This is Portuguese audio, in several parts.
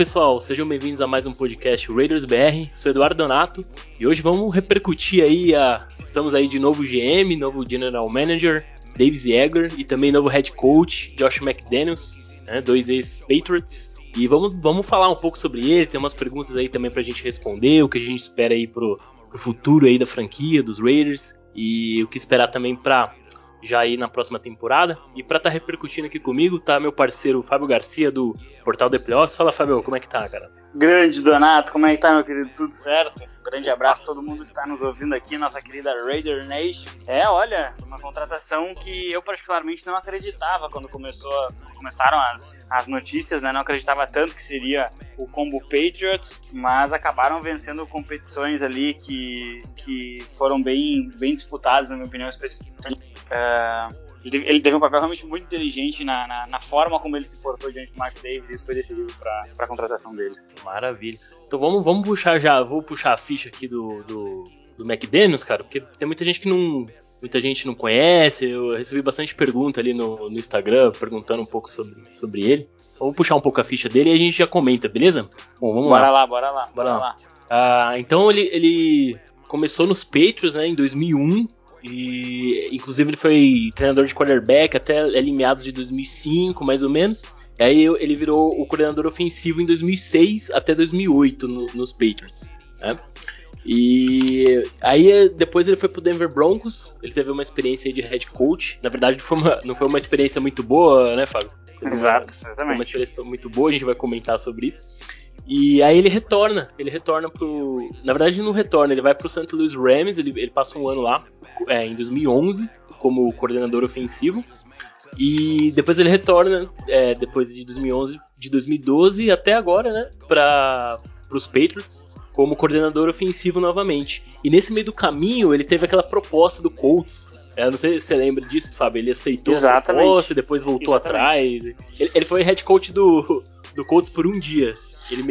Pessoal, sejam bem-vindos a mais um podcast Raiders BR. Sou Eduardo Donato e hoje vamos repercutir aí a. Estamos aí de novo GM, novo General Manager, Dave Ziegler e também novo Head Coach, Josh McDaniels, né, dois ex-Patriots. E vamos, vamos falar um pouco sobre ele, tem umas perguntas aí também pra gente responder, o que a gente espera aí pro, pro futuro aí da franquia, dos Raiders, e o que esperar também pra já aí na próxima temporada. E para estar tá repercutindo aqui comigo, tá meu parceiro Fábio Garcia do Portal The Playoffs. Fala, Fábio, como é que tá, cara? Grande Donato, como é que tá, meu querido? Tudo certo? Um grande abraço a todo mundo que tá nos ouvindo aqui, nossa querida Raider Nation. É, olha, uma contratação que eu particularmente não acreditava quando começou, começaram as, as notícias, né? Não acreditava tanto que seria o combo Patriots, mas acabaram vencendo competições ali que, que foram bem, bem disputadas, na minha opinião, especialmente Uh, ele teve um papel realmente muito inteligente na, na, na, forma como ele se portou diante do Mark Davis e isso foi decisivo para a contratação dele. Maravilha. Então vamos, vamos puxar já, vou puxar a ficha aqui do, do, do McDaniels, cara, porque tem muita gente que não. Muita gente não conhece, eu recebi bastante pergunta ali no, no Instagram, perguntando um pouco sobre, sobre ele. Vamos puxar um pouco a ficha dele e a gente já comenta, beleza? Bom, vamos bora lá. lá. Bora lá, bora lá. lá. Ah, então ele, ele começou nos Patriots né, em 2001, e inclusive ele foi treinador de quarterback até ali meados de 2005, mais ou menos. E aí ele virou o coordenador ofensivo em 2006 até 2008 no, nos Patriots. Né? E aí depois ele foi pro Denver Broncos, ele teve uma experiência de head coach. Na verdade foi uma, não foi uma experiência muito boa, né, Fábio? Exato, exatamente. Foi uma experiência muito boa, a gente vai comentar sobre isso. E aí ele retorna, ele retorna pro. Na verdade, não retorna, ele vai pro St. Louis Rams, ele, ele passa um ano lá, é, em 2011, como coordenador ofensivo. E depois ele retorna, é, depois de 2011, de 2012 até agora, né, para os Patriots, como coordenador ofensivo novamente. E nesse meio do caminho, ele teve aquela proposta do Colts. É, não sei se você lembra disso, Fábio. Ele aceitou Exatamente. a proposta, depois voltou Exatamente. atrás. Ele, ele foi head coach do, do Colts por um dia.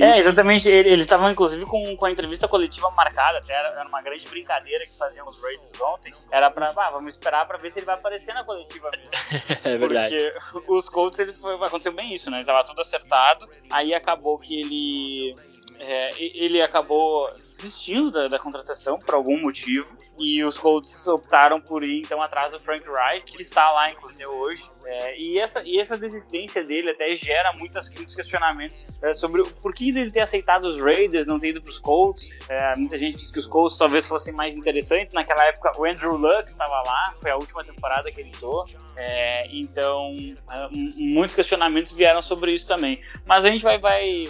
É, exatamente. Eles estavam, inclusive, com, com a entrevista coletiva marcada. Até era, era, uma grande brincadeira que faziam os Raiders ontem. Era pra, ah, vamos esperar pra ver se ele vai aparecer na coletiva mesmo. é verdade. Porque os Colts, ele foi, aconteceu bem isso, né? Ele tava tudo acertado. Aí acabou que ele é, ele acabou desistindo da, da, contratação por algum motivo e os Colts optaram por ir então atrás do Frank Reich, que está lá inclusive hoje. É, e, essa, e essa desistência dele até gera muitos questionamentos é, sobre por que ele ter aceitado os Raiders, não ter ido para os Colts. É, muita gente diz que os Colts talvez fossem mais interessantes. Naquela época o Andrew Luck estava lá, foi a última temporada que ele entrou. É, então é, muitos questionamentos vieram sobre isso também. Mas a gente vai, vai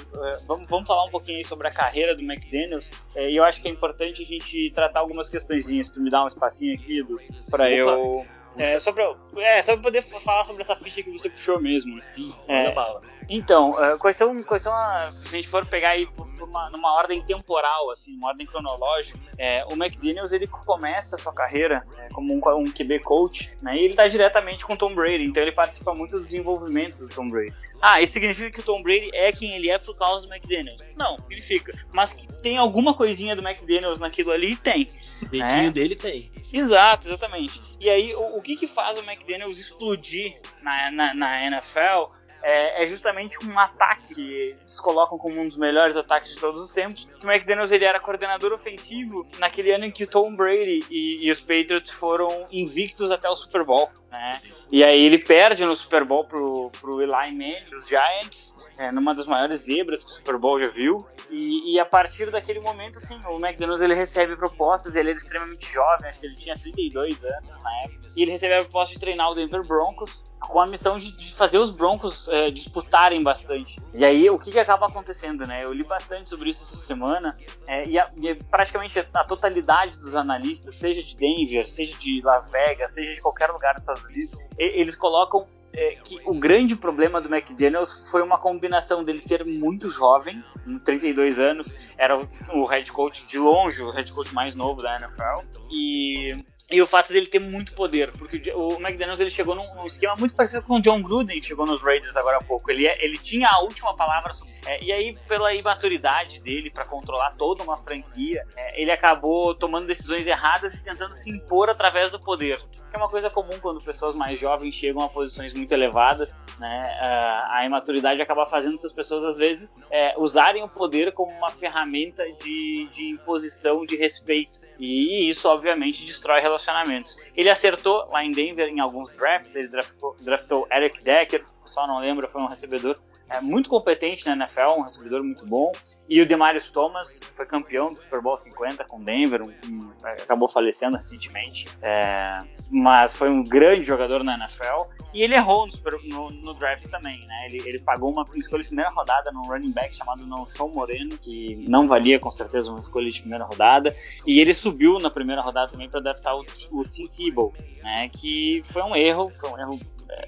vamos, vamos falar um pouquinho sobre a carreira do McDaniels. E eu acho que é importante a gente tratar algumas questõezinhas. Tu me dá um espacinho aqui, para eu é, só pra, é, só pra poder falar sobre essa ficha que você puxou mesmo. Sim, é, bala. Então, uh, quais são, quais são a, se a gente for pegar aí uma, numa ordem temporal, assim, uma ordem cronológica, é, o McDaniels ele começa a sua carreira é, como um, um QB coach, né, e ele está diretamente com o Tom Brady, então ele participa muito do desenvolvimento do Tom Brady. Ah, isso significa que o Tom Brady é quem ele é por causa do McDaniels? Não, significa. Mas que tem alguma coisinha do McDaniels naquilo ali? Tem. O dedinho né? dele tem. Exato, exatamente. E aí, o, o que que faz o McDaniels explodir na, na, na NFL é, é, justamente um ataque que eles colocam como um dos melhores ataques de todos os tempos. Que o McDaniels ele era coordenador ofensivo naquele ano em que o Tom Brady e, e os Patriots foram invictos até o Super Bowl. Né? E aí ele perde no Super Bowl pro, pro Eli Manning, dos Giants, é, numa das maiores zebras que o Super Bowl já viu. E, e, a partir daquele momento, sim, o McDaniels ele recebe propostas, ele era extremamente jovem, acho que ele tinha 32 anos na época, e ele recebe a proposta de treinar o Denver Broncos, com a missão de, de fazer os Broncos é, disputarem bastante. E aí, o que, que acaba acontecendo, né? Eu li bastante sobre isso essa semana, é, e, a, e, praticamente a totalidade dos analistas, seja de Denver, seja de Las Vegas, seja de qualquer lugar dos Estados Unidos, eles colocam é, que o grande problema do McDaniels foi uma combinação dele ser muito jovem, 32 anos, era o head coach de longe, o head coach mais novo da NFL, e e o fato dele ter muito poder, porque o McDaniels ele chegou num, num, esquema muito parecido com o John Gruden chegou nos Raiders agora há pouco. Ele, é, ele tinha a última palavra, é, e aí pela imaturidade dele para controlar toda uma franquia, é, ele acabou tomando decisões erradas e tentando se impor através do poder. que é uma coisa comum quando pessoas mais jovens chegam a posições muito elevadas, né? A imaturidade acaba fazendo essas pessoas, às vezes, é, usarem o poder como uma ferramenta de, de imposição de respeito. E isso, obviamente, destrói relacionamentos. Ele acertou lá em Denver em alguns drafts, ele draftou, draftou Eric Decker, só não lembro, foi um recebedor é, muito competente na NFL, um recebedor muito bom. E o Demarius Thomas foi campeão do Super Bowl 50 com Denver, um, um, acabou falecendo recentemente, é, mas foi um grande jogador na NFL. E ele errou no, super, no, no draft também, né? Ele, ele, pagou uma escolha de primeira rodada num running back chamado Nelson Moreno, que não valia com certeza uma escolha de primeira rodada. E ele subiu na primeira rodada também para draftar o, o Tim Tebow, né? Que foi um erro, foi um erro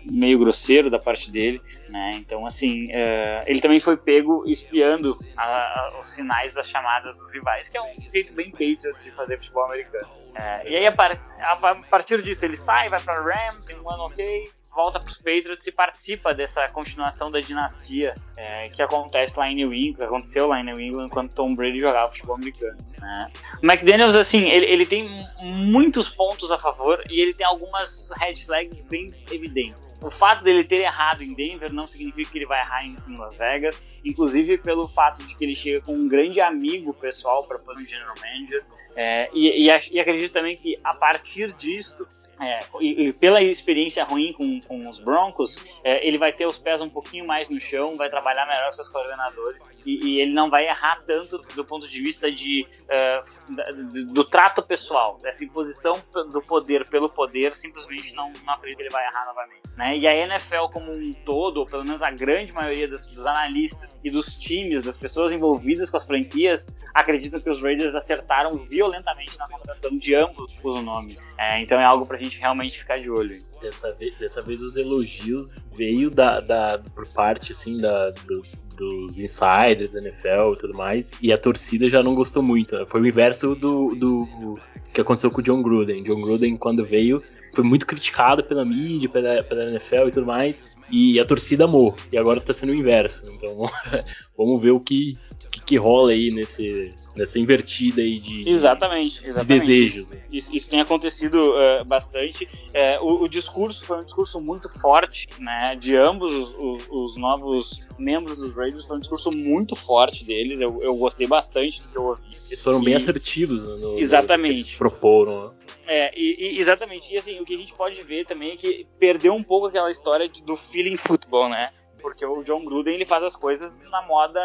meio grosseiro da parte dele, né? Então, assim, uh, ele também foi pego espiando a, a, os sinais das chamadas dos rivais, que é um jeito bem Patriots de fazer futebol americano. Uh, e aí, a, par a, partir disso, ele sai, vai para Rams, um ano ok, volta para os Patriots e participa dessa continuação da dinastia é, que acontece lá em New England, aconteceu lá em New England quando Tom Brady jogava futebol americano. Né? O McDaniels, assim, ele, ele, tem muitos pontos a favor e ele tem algumas red flags bem evidentes. O fato dele ter errado em Denver não significa que ele vai errar em, em Las Vegas, inclusive pelo fato de que ele chega com um grande amigo pessoal para fazer um general manager. É, e, e, e acredito também que a partir disto é, e, e, pela experiência ruim com, com os Broncos, é, ele vai ter os pés um pouquinho mais no chão, vai trabalhar melhor com seus coordenadores e, e ele não vai errar tanto do ponto de vista de, uh, do, do, trato pessoal, dessa imposição do poder pelo poder, simplesmente não, não acredito que ele vai errar novamente. Né? E a NFL como um todo, ou pelo menos a grande maioria dos, analistas e dos times, das pessoas envolvidas com as franquias, acreditam que os Raiders acertaram violentamente na contratação de ambos os nomes. É, então é algo pra gente gente realmente ficar de olho. Dessa vez, dessa vez os elogios veio da, da por parte assim da, do, dos insiders da NFL e tudo mais, e a torcida já não gostou muito. Né? Foi o inverso do, do que aconteceu com o John Gruden. John Gruden, quando veio, foi muito criticado pela mídia, pela, pela NFL e tudo mais, e a torcida amou. E agora está sendo o inverso. Então vamos ver o que, que, que rola aí nesse, nessa invertida aí de, exatamente, exatamente. de desejos. Isso, isso, tem acontecido uh, bastante. Uh, o, o, discurso foi um discurso muito forte, né? De ambos os, os, novos membros dos Raiders, foi um discurso muito forte deles. Eu, eu gostei bastante do que eu ouvi. Eles foram e... bem assertivos no, exatamente. no proporam. Né? É, e, e, exatamente. E assim, o que a gente pode ver também é que perdeu um pouco aquela história de, do feeling futebol, né? Porque o John Gruden ele faz as coisas na moda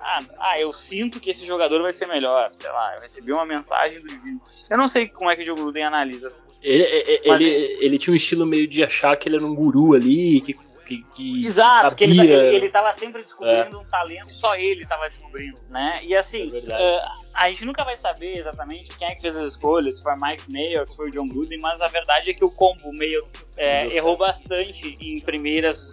ah, ah, eu sinto que esse jogador vai ser melhor, sei lá, eu recebi uma mensagem do divino. Eu não sei como é que o Joe Gruden analisa. Ele, ele, ele, ele, tinha um estilo meio de achar que ele era um guru ali, que que, que Exato, que ele, ele, ele tava sempre descobrindo é. um talento, só ele tava descobrindo, né? E assim, é uh, a gente nunca vai saber exatamente quem é que fez as escolhas, se foi Mike Mayo, se foi o John Gruden, mas a verdade é que o combo meio é, errou bastante em primeiras,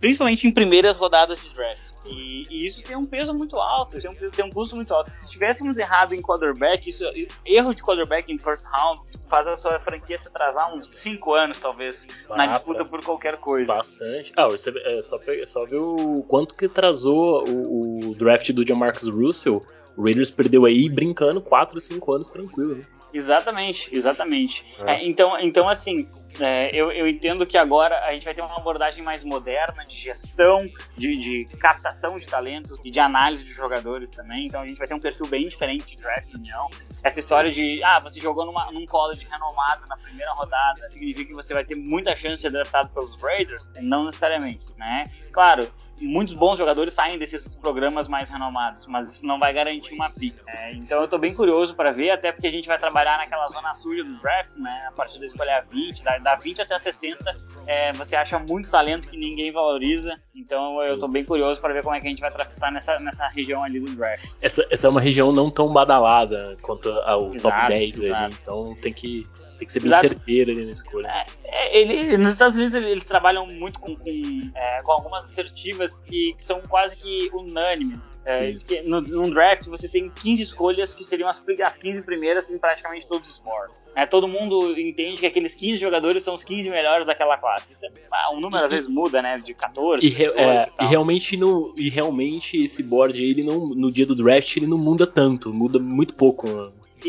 principalmente em primeiras rodadas de draft. E, e, isso tem um peso muito alto, tem um, tem um custo muito alto. Se tivéssemos errado em quarterback, isso, erro de quarterback em first round faz a sua franquia se atrasar uns 5 anos, talvez, na disputa por qualquer coisa. Bastante. Ah, você, é, só, só ver o quanto que atrasou o, o draft do Jamarcus Russell. O Raiders perdeu aí brincando 4, 5 anos tranquilo. Né? Exatamente, exatamente. É. É, então, então, assim, é, eu, eu, entendo que agora a gente vai ter uma abordagem mais moderna de gestão, de, de, captação de talentos e de análise de jogadores também. Então a gente vai ter um perfil bem diferente de draft união. Essa história de, ah, você jogou numa, num college renomado na primeira rodada, significa que você vai ter muita chance de ser draftado pelos Raiders? Não necessariamente, né? Claro, muitos bons jogadores saem desses programas mais renomados, mas isso não vai garantir uma pick. É, então eu tô bem curioso para ver, até porque a gente vai trabalhar naquela zona suja do draft, né? A partir da escolha 20, da, da 20 até a 60, é, você acha muito talento que ninguém valoriza. Então eu tô bem curioso para ver como é que a gente vai draftar nessa, nessa região ali do draft. Essa, essa é uma região não tão badalada quanto ao exato, top 10 ali, então tem que tem que ser bem Exato. certeiro ali na escolha. É, é, ele, nos Estados Unidos eles trabalham muito com, com, é, com algumas assertivas que, que, são quase que unânimes. É, que no, num draft você tem 15 escolhas que seriam as, as 15 primeiras em praticamente todos os boards. É, todo mundo entende que aqueles 15 jogadores são os 15 melhores daquela classe. Isso é, ah, um número às vezes muda, né? De 14, e, 18, é, e, e realmente no, e realmente esse board ele não, no dia do draft ele não muda tanto, muda muito pouco.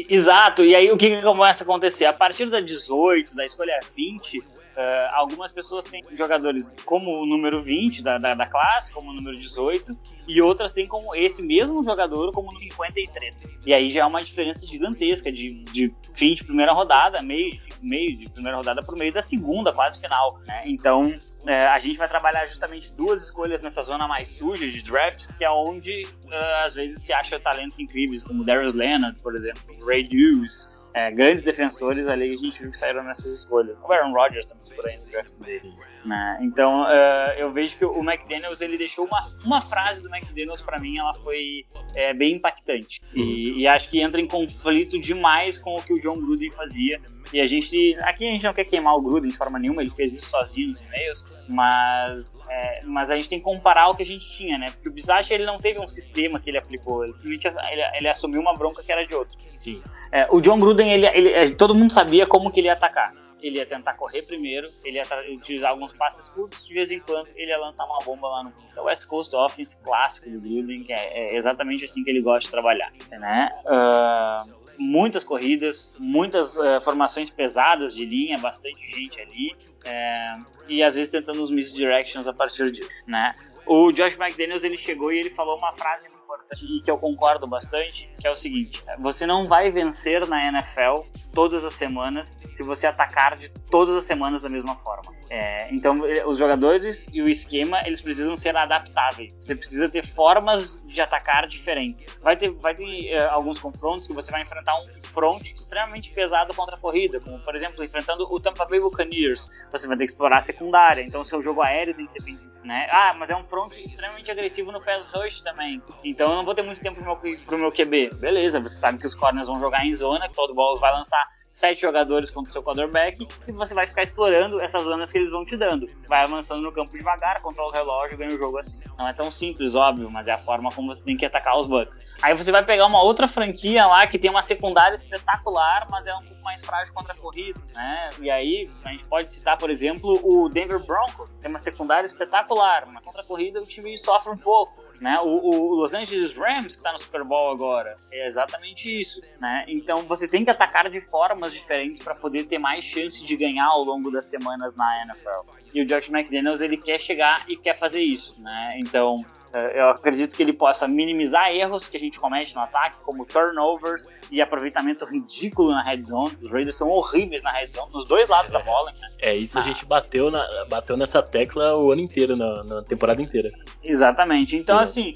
Exato, e aí o que, que começa a acontecer? A partir da 18, da escolha 20, Uh, algumas pessoas têm jogadores como o número 20 da, da, da, classe, como o número 18, e outras têm como esse mesmo jogador como o 53. E aí já é uma diferença gigantesca de, de fim de primeira rodada, meio, meio de primeira rodada o meio da segunda, quase final. Né? Então é, a gente vai trabalhar justamente duas escolhas nessa zona mais suja de draft, que é onde uh, às vezes se acha talentos incríveis, como Darius Leonard, por exemplo, Ray Hughes é, grandes defensores ali que a gente viu que saíram nessas escolhas. O Aaron Rodgers também por aí no draft dele. Né? Então uh, eu vejo que o McDaniels ele deixou uma, uma frase do McDaniels para mim, ela foi é, bem impactante. E, uhum. e, acho que entra em conflito demais com o que o John Gruden fazia. E a gente. Aqui a gente não quer queimar o Gruden de forma nenhuma, ele fez isso sozinho nos e-mails, mas, é, mas a gente tem que comparar o que a gente tinha, né? Porque o Bizacha ele não teve um sistema que ele aplicou, ele simplesmente ele, ele assumiu uma bronca que era de outro. Sim. É, o John Gruden, ele, ele, todo mundo sabia como que ele ia atacar ele ia tentar correr primeiro, ele ia utilizar alguns passes curtos, de vez em quando ele ia lançar uma bomba lá no é o West Coast Offense clássico do Gruden, que é, é, exatamente assim que ele gosta de trabalhar, né? Uh, muitas corridas, muitas uh, formações pesadas de linha, bastante gente ali, uh, e às vezes tentando os misdirections a partir disso, né? O Josh McDaniels ele chegou e ele falou uma frase importante e que eu concordo bastante, que é o seguinte: você não vai vencer na NFL todas as semanas se você atacar de todas as semanas da mesma forma. É, então, os jogadores e o esquema eles precisam ser adaptáveis. Você precisa ter formas de atacar diferentes. Vai ter, vai ter uh, alguns confrontos que você vai enfrentar um front extremamente pesado contra a corrida, como por exemplo enfrentando o Tampa Bay Buccaneers. Você vai ter que explorar a secundária, então seu jogo aéreo tem que ser bem, né? Ah, mas é um front extremamente agressivo no pass rush também. Então eu não vou ter muito tempo pro meu, pro meu QB. Beleza, você sabe que os corners vão jogar em zona, que todo bola vai lançar sete jogadores contra o seu quarterback e você vai ficar explorando essas zonas que eles vão te dando. Vai avançando no campo devagar, controla o relógio ganha o jogo assim. Não é tão simples, óbvio, mas é a forma como você tem que atacar os Bucks. Aí você vai pegar uma outra franquia lá que tem uma secundária espetacular, mas é um pouco mais frágil contra a corrida, né? E aí a gente pode citar, por exemplo, o Denver Broncos, tem uma secundária espetacular, mas contra a corrida o time sofre um pouco. Né? O, o, Los Angeles Rams, que está no Super Bowl agora, é exatamente isso. Né? Então você tem que atacar de formas diferentes para poder ter mais chance de ganhar ao longo das semanas na NFL. E o Josh McDaniels ele quer chegar e quer fazer isso. Né? Então eu acredito que ele possa minimizar erros que a gente comete no ataque, como turnovers e aproveitamento ridículo na red zone. Os Raiders são horríveis na red zone, nos dois lados é, da bola. Né? É, isso ah. a gente bateu, na, bateu nessa tecla o ano inteiro, na, na temporada inteira. Exatamente. Então, é. assim,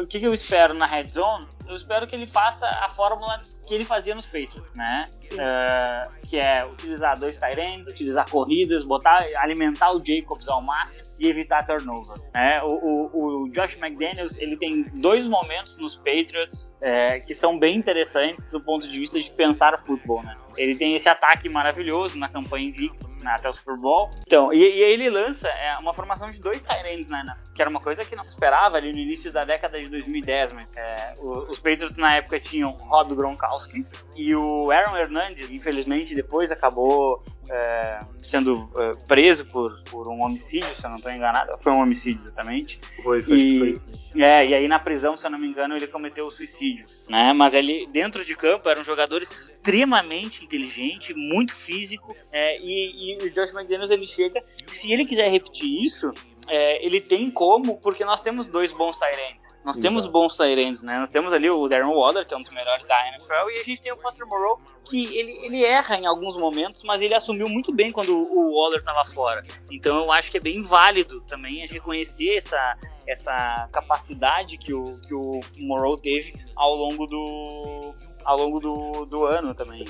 o que, que eu espero na red zone? Eu espero que ele faça a fórmula que ele fazia nos Patriots, né? Uh, que é utilizar dois tight utilizar corridas, botar, alimentar o Jacobs ao máximo e evitar turnover. Né? O, o, o Josh McDaniels ele tem dois momentos nos Patriots é, que são bem interessantes do ponto de vista de pensar futebol. Né? Ele tem esse ataque maravilhoso na campanha invicta né, até o Super Bowl. Então, e, e ele lança é, uma formação de dois tight né, né, que era uma coisa que não se esperava ali no início da década de 2010. Mas, é, os Patriots na época tinham Rob Gronkowski e o Aaron Hernandez, infelizmente depois acabou é, sendo é, preso por, por um homicídio, se eu não estou enganado. Foi um homicídio, exatamente. Foi, foi, e, foi isso. É, e aí na prisão, se eu não me engano, ele cometeu o suicídio. Né? Mas ele, dentro de campo, era um jogador extremamente inteligente, muito físico. É, e, e o Josh McDaniels, ele chega, se ele quiser repetir isso, é, ele tem como, porque nós temos dois bons Tyrants. Nós Exato. temos bons Tyrants, né? Nós temos ali o Darren Waller, que é um dos melhores da NFL, e a gente tem o Foster Moreau, que ele, ele erra em alguns momentos, mas ele assumiu muito bem quando o Waller estava fora. Então eu acho que é bem válido também a gente reconhecer essa, essa capacidade que o, que o Moreau teve ao longo do, ao longo do, do ano também.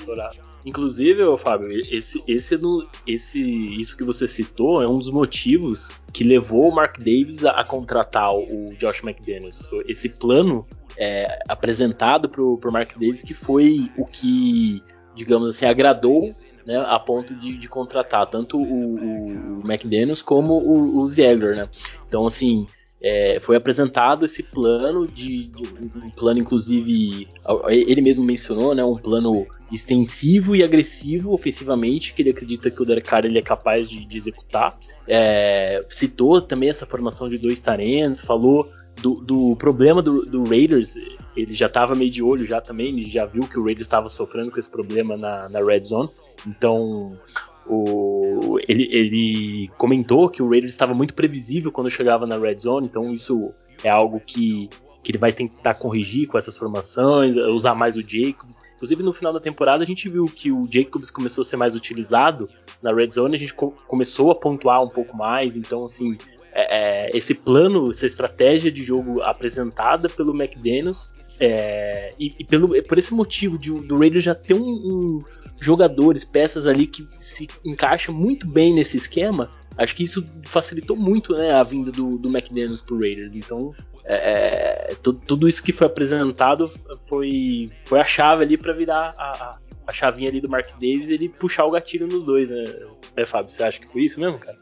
Inclusive, Fábio, esse, esse, esse, isso que você citou é um dos motivos que levou o Mark Davis a, a contratar o Josh McDaniels. Esse plano é, apresentado pro, pro Mark Davis que foi o que, digamos assim, agradou né, a ponto de, de contratar tanto o, o, o McDaniels como o, o Ziegler, né? Então, assim, é, foi apresentado esse plano de, de, um plano inclusive ele mesmo mencionou né um plano extensivo e agressivo ofensivamente que ele acredita que o Derek Carr ele é capaz de, de executar é, citou também essa formação de dois tarentos falou do, do problema do, do, Raiders ele já estava meio de olho já também, ele já viu que o Raiders estava sofrendo com esse problema na, na red zone. Então, o, ele, ele comentou que o Raiders estava muito previsível quando chegava na red zone, então isso é algo que, que ele vai tentar corrigir com essas formações, usar mais o Jacobs. Inclusive no final da temporada a gente viu que o Jacobs começou a ser mais utilizado na red zone, a gente co começou a pontuar um pouco mais, então assim é, é, esse plano, essa estratégia de jogo apresentada pelo McDaniels é, e, e, pelo, por esse motivo de, do Raiders já ter um, um, jogadores, peças ali que se encaixa muito bem nesse esquema, acho que isso facilitou muito né, a vinda do, do McDaniels pro Raiders. Então, é, é tudo isso que foi apresentado foi, foi a chave ali para virar a, a, chavinha ali do Mark Davis e ele puxar o gatilho nos dois, né, é, Fábio? Você acha que foi isso mesmo, cara?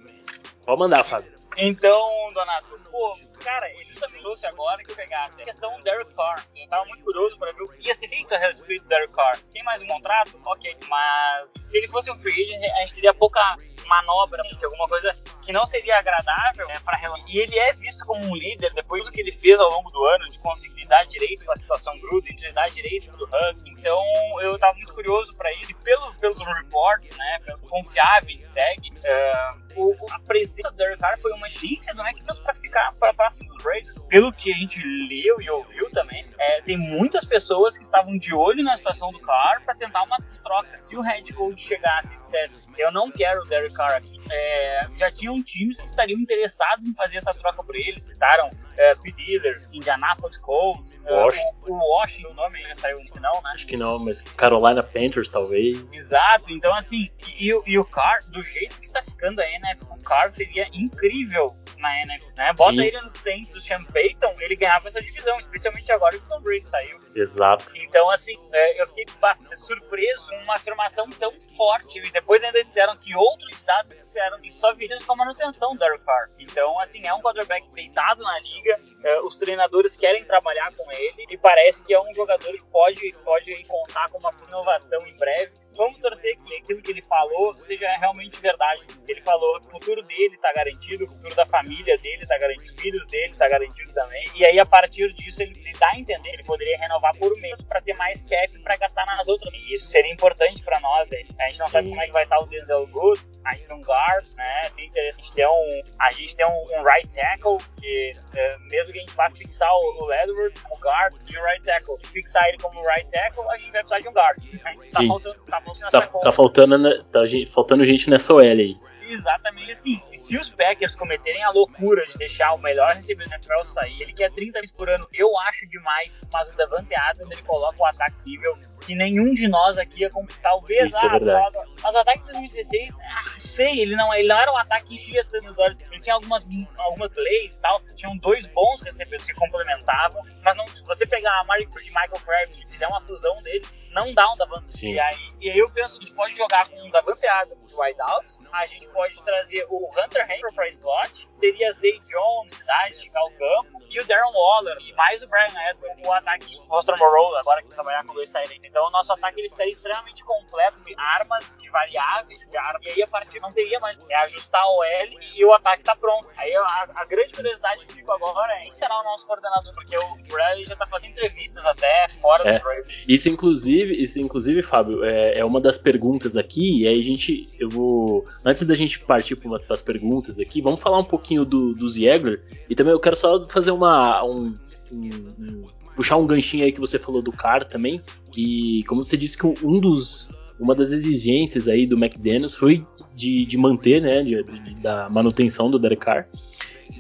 Pode mandar, Fábio. Então, Donato, pô, cara, ele também trouxe agora que pegar a questão do Derek Carr. Eu tava muito curioso para ver o que ia ser feito a respeito do Derek Carr. Tem mais um contrato? Ok, mas se ele fosse um free agent, a gente teria pouca manobra, alguma coisa que não seria agradável né, para E ele é visto como um líder depois do que ele fez ao longo do ano, de conseguir dar direito com a situação Gruden, de dar direito pro Hunt. Então eu estava muito curioso para isso. E pelo, pelos reports, né, pelos confiáveis que segue, uh, o, a presença do Derek Carr foi uma chance do McDonald's para ficar para próximo dos Raiders. Pelo que a gente leu e ouviu também, é, tem muitas pessoas que estavam de olho na situação do Carr para tentar uma troca. Se o head coach chegasse e dissesse eu não quero o Derek Carr aqui, é, já tinham times que estariam interessados em fazer essa troca por ele. Citaram é, Steelers, Indianapolis Colts, é, o, o, Washington, o nome já saiu no final, né? Acho que não, mas Carolina Panthers talvez. Exato, então assim, e, e, o Carr, do jeito que tá ficando a NFC, o Carr seria incrível na NFL, né? Bota Sim. ele no centro do Sean Payton, ele ganhava essa divisão, especialmente agora que o Tom Brady saiu. Exato. Então, assim, é, eu fiquei bastante surpreso com uma afirmação tão forte. E depois ainda disseram que outros dados disseram que só viriam com a manutenção do Derek Carr. Então, assim, é um quarterback deitado na liga, é, os treinadores querem trabalhar com ele e parece que é um jogador que pode, pode contar com uma inovação em breve vamos torcer que aquilo que ele falou seja realmente verdade. Ele falou que o futuro dele está garantido, o futuro da família dele está garantido, os filhos dele está garantido também. E aí, a partir disso, ele, ele dá a entender que ele poderia renovar por um mês para ter mais cap para gastar nas outras. E isso seria importante para nós. Né? A gente não sabe como é que vai estar o Denzel Good, a gente tem um guard, né? Seria interessante ter um, a gente tem um, um right tackle, que é, mesmo que a gente vá fixar o, o Edward como guard e o right tackle, fixar ele como right tackle, a gente vai precisar de um guard. Tá faltando, tá Tá, tá, faltando, né, tá faltando gente nessa OL aí. Exatamente assim. E se os Packers cometerem a loucura de deixar o melhor recebedor da NFL sair, ele quer 30 vezes por ano, eu acho demais, mas o Davante Adams ele coloca o ataque nível que nenhum de nós aqui ia comprar. Talvez, Isso é ah, é verdade. mas o ataque de 2016, ah, sei, ele não, ele não era um ataque que enchia tantos olhos. Ele tinha algumas, algumas plays e tal, tinham dois bons recebedores que complementavam, mas não, se você pegar a Mari e Michael Crabtree e fizer uma fusão deles, não dá um Davante. E aí, e aí eu penso que a gente pode jogar com um Davante Adams de wideout, a gente pode trazer o Hunter Henry para slot, teria Zay Jones, cidade, esticar o campo, e o Darren Waller, e mais o Brian Edwards, o ataque, o Rostro Morrow, agora que trabalhar com dois Tyrants. Então o nosso ataque ele ficaria extremamente completo de armas, de variáveis, de armas, e aí a partir não teria mais, é ajustar o L e o ataque tá pronto. Aí a, a grande curiosidade que fico agora é ensinar o nosso coordenador, porque o Bradley já tá fazendo entrevistas até fora é, do Braves. Isso inclusive, isso inclusive, Fábio, é, é uma das perguntas aqui, e aí a gente, eu vou, antes da gente partir para as perguntas aqui, vamos falar um pouquinho do, do Ziegler, e também eu quero só fazer uma, um, um, um puxar um ganchinho aí que você falou do Carr também, que como você disse que um dos uma das exigências aí do McDaniels foi de, de manter, né, de, de, da manutenção do Derek Carr.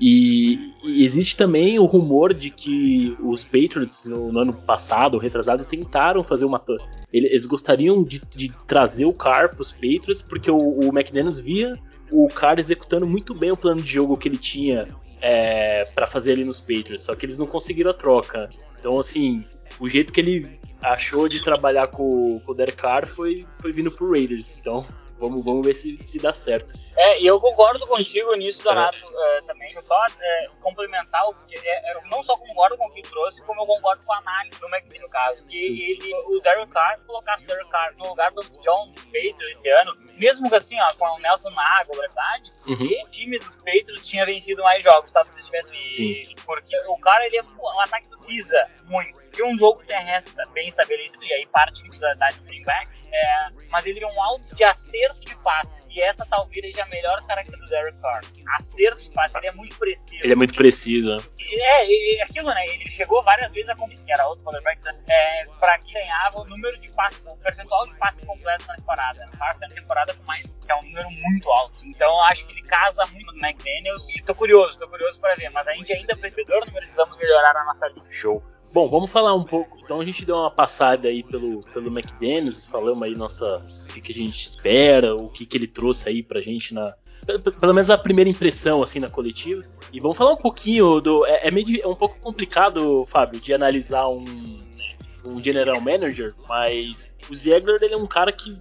E, e, existe também o rumor de que os Patriots no, no ano passado, retrasado, tentaram fazer uma. Eles gostariam de, de trazer o Carr para os Patriots porque o, o McDaniels via o Carr executando muito bem o plano de jogo que ele tinha é, para fazer ali nos Patriots, só que eles não conseguiram a troca. Então, assim, o jeito que ele achou de trabalhar com, com o Derek Carr foi, foi vindo pro Raiders. Então, Vamos, vamos ver se, se dá certo. É, e eu concordo contigo nisso, Donato, é. uh, também. Só uh, complementar, porque é, eu não só concordo com o que trouxe, como eu concordo com a análise do McVay, no caso. Que ele, o Derek Carr, colocasse o Derek Carr no lugar do John dos Patriots esse ano, mesmo que assim, ó, com o Nelson na água, verdade, uhum. o time dos Patriots tinha vencido mais jogos, tá? Se tivesse. Porque o cara, ele é um ataque precisa muito tinha um jogo terrestre bem estabelecido, e aí parte da, da running back, é, mas ele tem um alto de acerto de passe, e essa talvez seja a melhor característica do Derek Carr. Acerto de passe, ele é muito preciso. Ele é muito preciso, né? É, é aquilo, né? Ele chegou várias vezes a conquistar, que era outros quarterbacks, né? é, pra que ganhava o número de passes, o percentual de passes completos na temporada. O Carr na temporada com mais, que é um número muito alto. Então eu acho que ele casa muito no McDaniels, e tô curioso, tô curioso pra ver, mas a gente ainda percebedor, não precisamos melhorar a nossa linha. Show. Bom, vamos falar um pouco. Então a gente deu uma passada aí pelo, pelo McDaniels, falamos aí nossa, que, que a gente espera, o que, que ele trouxe aí pra gente na. Pelo menos a primeira impressão assim na coletiva. E vamos falar um pouquinho do. É, é, meio, é um pouco complicado, Fábio, de analisar um, um general manager, mas o Ziegler ele é um cara que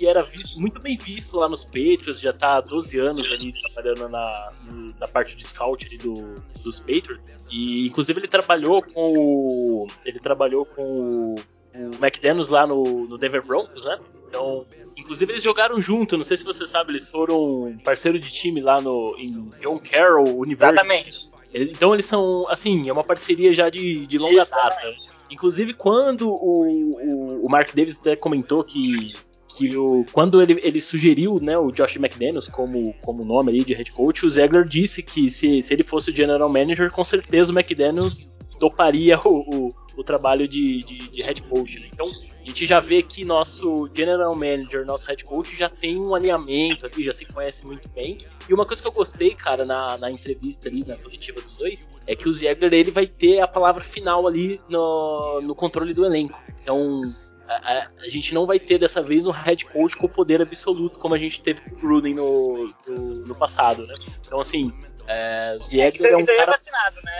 que era visto, muito bem visto lá nos Patriots, já tá há 12 anos ali trabalhando na, na parte de scout ali do, dos Patriots. E inclusive ele trabalhou com o. Ele trabalhou com o, o McDaniels lá no, no Denver Broncos, né? Então, inclusive eles jogaram junto, não sei se você sabe, eles foram parceiro de time lá no em John Carroll University. Exatamente. Então eles são, assim, é uma parceria já de, de longa data. Inclusive quando o, o, o Mark Davis até comentou que que o, quando ele, ele sugeriu né, o Josh McDaniels como, como nome ali de head coach, o Zegler disse que se, se ele fosse o general manager, com certeza o McDaniels toparia o, o, o trabalho de, de, de, head coach. Né? Então gente já vê que nosso general manager, nosso head coach já tem um alinhamento aqui, já se conhece muito bem. E uma coisa que eu gostei, cara, na, na entrevista ali, na coletiva dos dois, é que o Ziegler ele vai ter a palavra final ali no, no controle do elenco. Então a, a, gente não vai ter dessa vez um head coach com poder absoluto como a gente teve com o Gruden no, no, no passado, né? Então, assim, é, o Ziegler é, é um isso aí cara... é vacinado, né?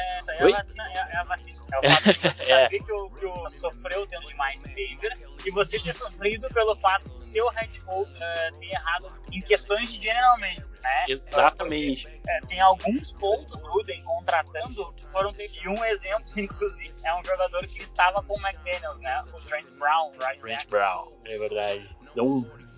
É, vacina, é, é a vacina. É o fato de você é. saber que o, que o sofreu tendo demais em Denver e você ter sofrido pelo fato do seu head coach uh, ter errado em questões de generalmente, né? Exatamente. Então, é, tem alguns pontos Gruden contratando que foram e um exemplo, inclusive, é um jogador que estava com o McDaniels, né? O Trent Brown, right? Trent Brown, é verdade.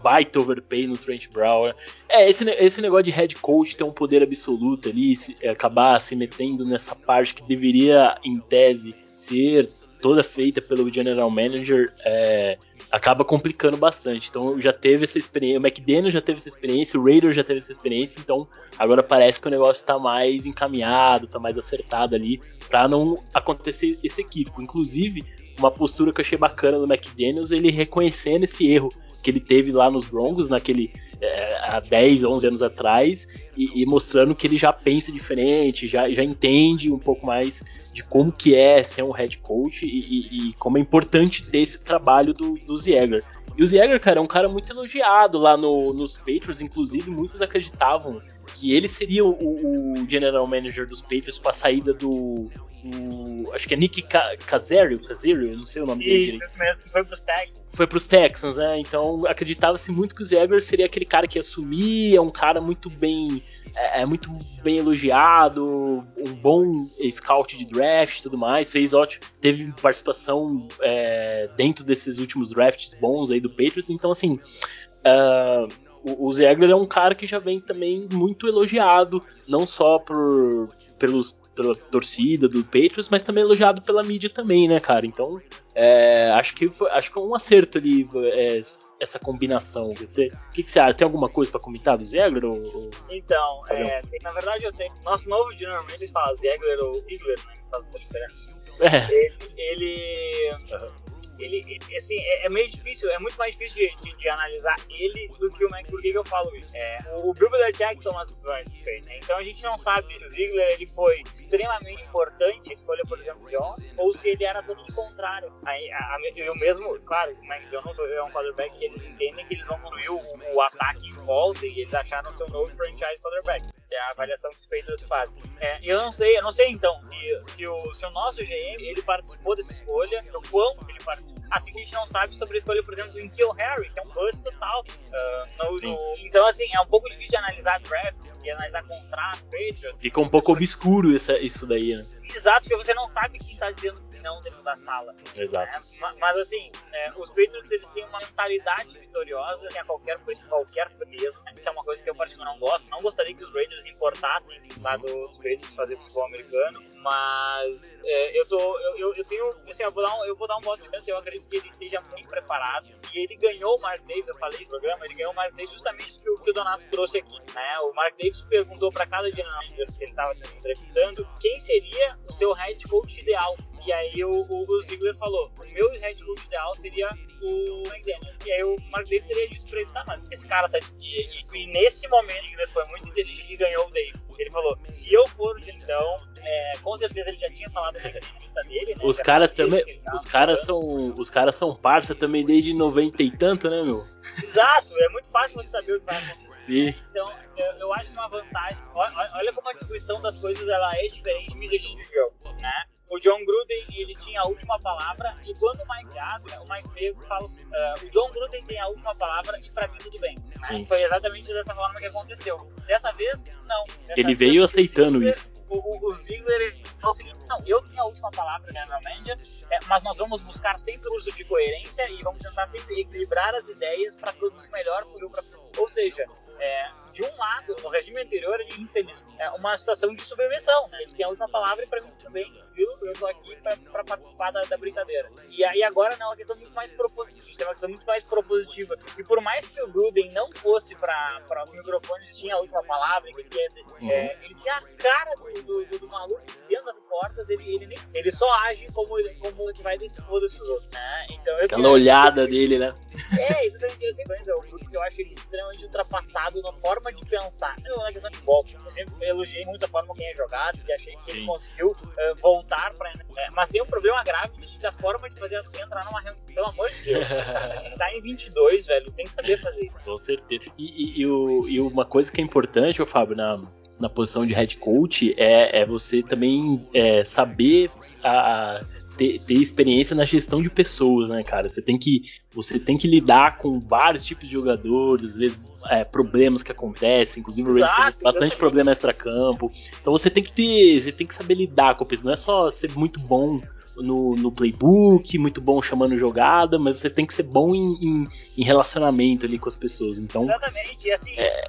Baita overpay no Trent Brown. É, esse, esse negócio de head coach ter um poder absoluto ali, se, é, acabar se metendo nessa parte que deveria, em tese, ser toda feita pelo general manager, é, acaba complicando bastante. Então já teve essa experiência, o McDaniel já teve essa experiência, o Raider já teve essa experiência, então agora parece que o negócio está mais encaminhado, está mais acertado ali, para não acontecer esse equívoco. Inclusive, uma postura que eu achei bacana do McDaniels, ele reconhecendo esse erro que ele teve lá nos Broncos, naquele é, há 10, 11 anos atrás, e, e, mostrando que ele já pensa diferente, já, já entende um pouco mais de como que é ser um head coach e, e, e como é importante ter esse trabalho do, do Ziegler. E o Ziegler, cara, é um cara muito elogiado lá no, nos Patriots, inclusive muitos acreditavam que ele seria o, o, general manager dos Patriots com a saída do, do acho que é Nick Caserio, Caserio, não sei o nome dele. Isso, isso mesmo, foi pros Texans. Foi pros Texans, né? Então acreditava-se muito que o Zegler seria aquele cara que ia assumir, é um cara muito bem é, é muito bem elogiado, um bom scout de draft e tudo mais, fez ótimo, teve participação é, dentro desses últimos drafts bons aí do Patriots, então assim, uh, o, o Ziegler é um cara que já vem também muito elogiado, não só por, pelos, pela torcida do Patriots, mas também elogiado pela mídia também, né, cara? Então, é, acho, que, acho que é um acerto ali é, essa combinação. Você, o que, que, você acha? Tem alguma coisa para comentar do Ziegler? Ou, ou... Então, é, na verdade eu tenho. Nosso novo generalmente vocês falam Ziegler ou Ziegler, né? Faz muita diferença. É. Ele. ele... Uhum ele, assim, é, é, meio difícil, é muito mais difícil de, de, de, analisar ele do que o Mac. Por que, eu falo isso? É, o, o Bill Belichick toma as decisões né? Então a gente não sabe se o Ziggler ele foi extremamente importante a escolha, por exemplo, de John, ou se ele era todo de contrário. Aí, a, a, eu mesmo, claro, o Mac Jones é um quarterback que eles entendem que eles vão construir o, o ataque em volta e eles acharam seu novo franchise quarterback. É a avaliação que os Patriots fazem. É, eu não sei, eu não sei então se, se, o, se o nosso GM ele participou dessa escolha, o quão ele participou Assim que a gente não sabe sobre a escolha, por exemplo, do Kill Harry, que é um bust total. Uh, no, no... então, assim, é um pouco difícil de analisar draft e analisar contratos, Fica um pouco obscuro essa, isso daí, né? Exato, porque você não sabe quem tá dizendo não dentro da sala. Exato. Né? Mas assim, é, os Patriots eles têm uma mentalidade vitoriosa que a qualquer qualquer preço, né? que é uma coisa que eu particularmente não gosto. Não gostaria que os Raiders importassem lá dos Patriots fazer futebol americano, mas é, eu tô, eu, eu, tenho, eu assim, eu vou, dar um, eu vou dar um voto de chance, eu acredito que ele seja muito preparado. E ele ganhou o Mark Davis, eu falei isso no programa, ele ganhou o Mark Davis justamente o que o Donato trouxe aqui. Né? O Mark Davis perguntou para cada general que ele estava entrevistando quem seria o seu head coach ideal. E aí o, o, Ziegler falou: o meu head coach ideal seria o McDaniel. E aí o Mark Davis teria dito pra ele: tá, mas esse cara tá. E, e, e nesse momento o Ziegler foi muito inteligente e ganhou o Davis. Ele falou: se eu for o então, é, com certeza ele já tinha falado na entrevista dele. Né, os caras também. Os caras são. Os caras são parça também desde 90 e tanto, né, meu? Exato, é muito fácil você saber o que vai acontecer. Então, eu, eu, acho uma vantagem. Olha, olha, como a distribuição das coisas ela é diferente que jogo, né? O John Gruden ele tinha a última palavra e quando o Mike abre, o Mike veio fala assim, uh, o John Gruden tem a última palavra e para mim tudo bem. Né? Foi exatamente dessa forma que aconteceu. Dessa vez, não. Dessa ele vez, veio aceitando isso. O, o Ziegler falou o seguinte, não, eu tenho a última palavra general manager, é, mas nós vamos buscar sempre o uso de coerência e vamos tentar sempre equilibrar as ideias para produzir melhor jogo. Ou seja, é, de um lado, no regime anterior, ele infeliz é uma situação de subversão. Né? Ele tem a última palavra e para mim tudo bem, viu? Eu tô aqui para participar da, da, brincadeira. E aí agora não, é uma questão muito mais propositiva, é uma questão muito mais propositiva. E por mais que o Gruden não fosse para os microfones, tinha a última palavra, ele, é, uhum. é, ele tem a cara do, do, do, maluco dentro das portas, ele, ele, nem, ele só age como, como que vai desse foda-se os outros, né? Então, eu Aquela olhada dele, né? É, ultrapassado na forma de pensar. Não na questão de golpe. Eu sempre elogiei muito a forma como é jogado e achei que Sim. ele conseguiu uh, voltar para. É, mas tem um problema grave da forma de fazer as entrar numa reunião. Pelo amor de Deus. está em 22, velho. Tem que saber fazer isso. Com certeza. E, e, e, o, e uma coisa que é importante, ô Fábio, na, na posição de head coach é, é você também é, saber a, ter, ter, experiência na gestão de pessoas, né, cara? Você tem que você tem que lidar com vários tipos de jogadores, às vezes é, problemas que acontecem, inclusive o Raiders tem bastante problema extra-campo. Então você tem que ter, você tem que saber lidar com isso. Não é só ser muito bom no, no, playbook, muito bom chamando jogada, mas você tem que ser bom em, em, em relacionamento ali com as pessoas. Então, Exatamente, e assim, é,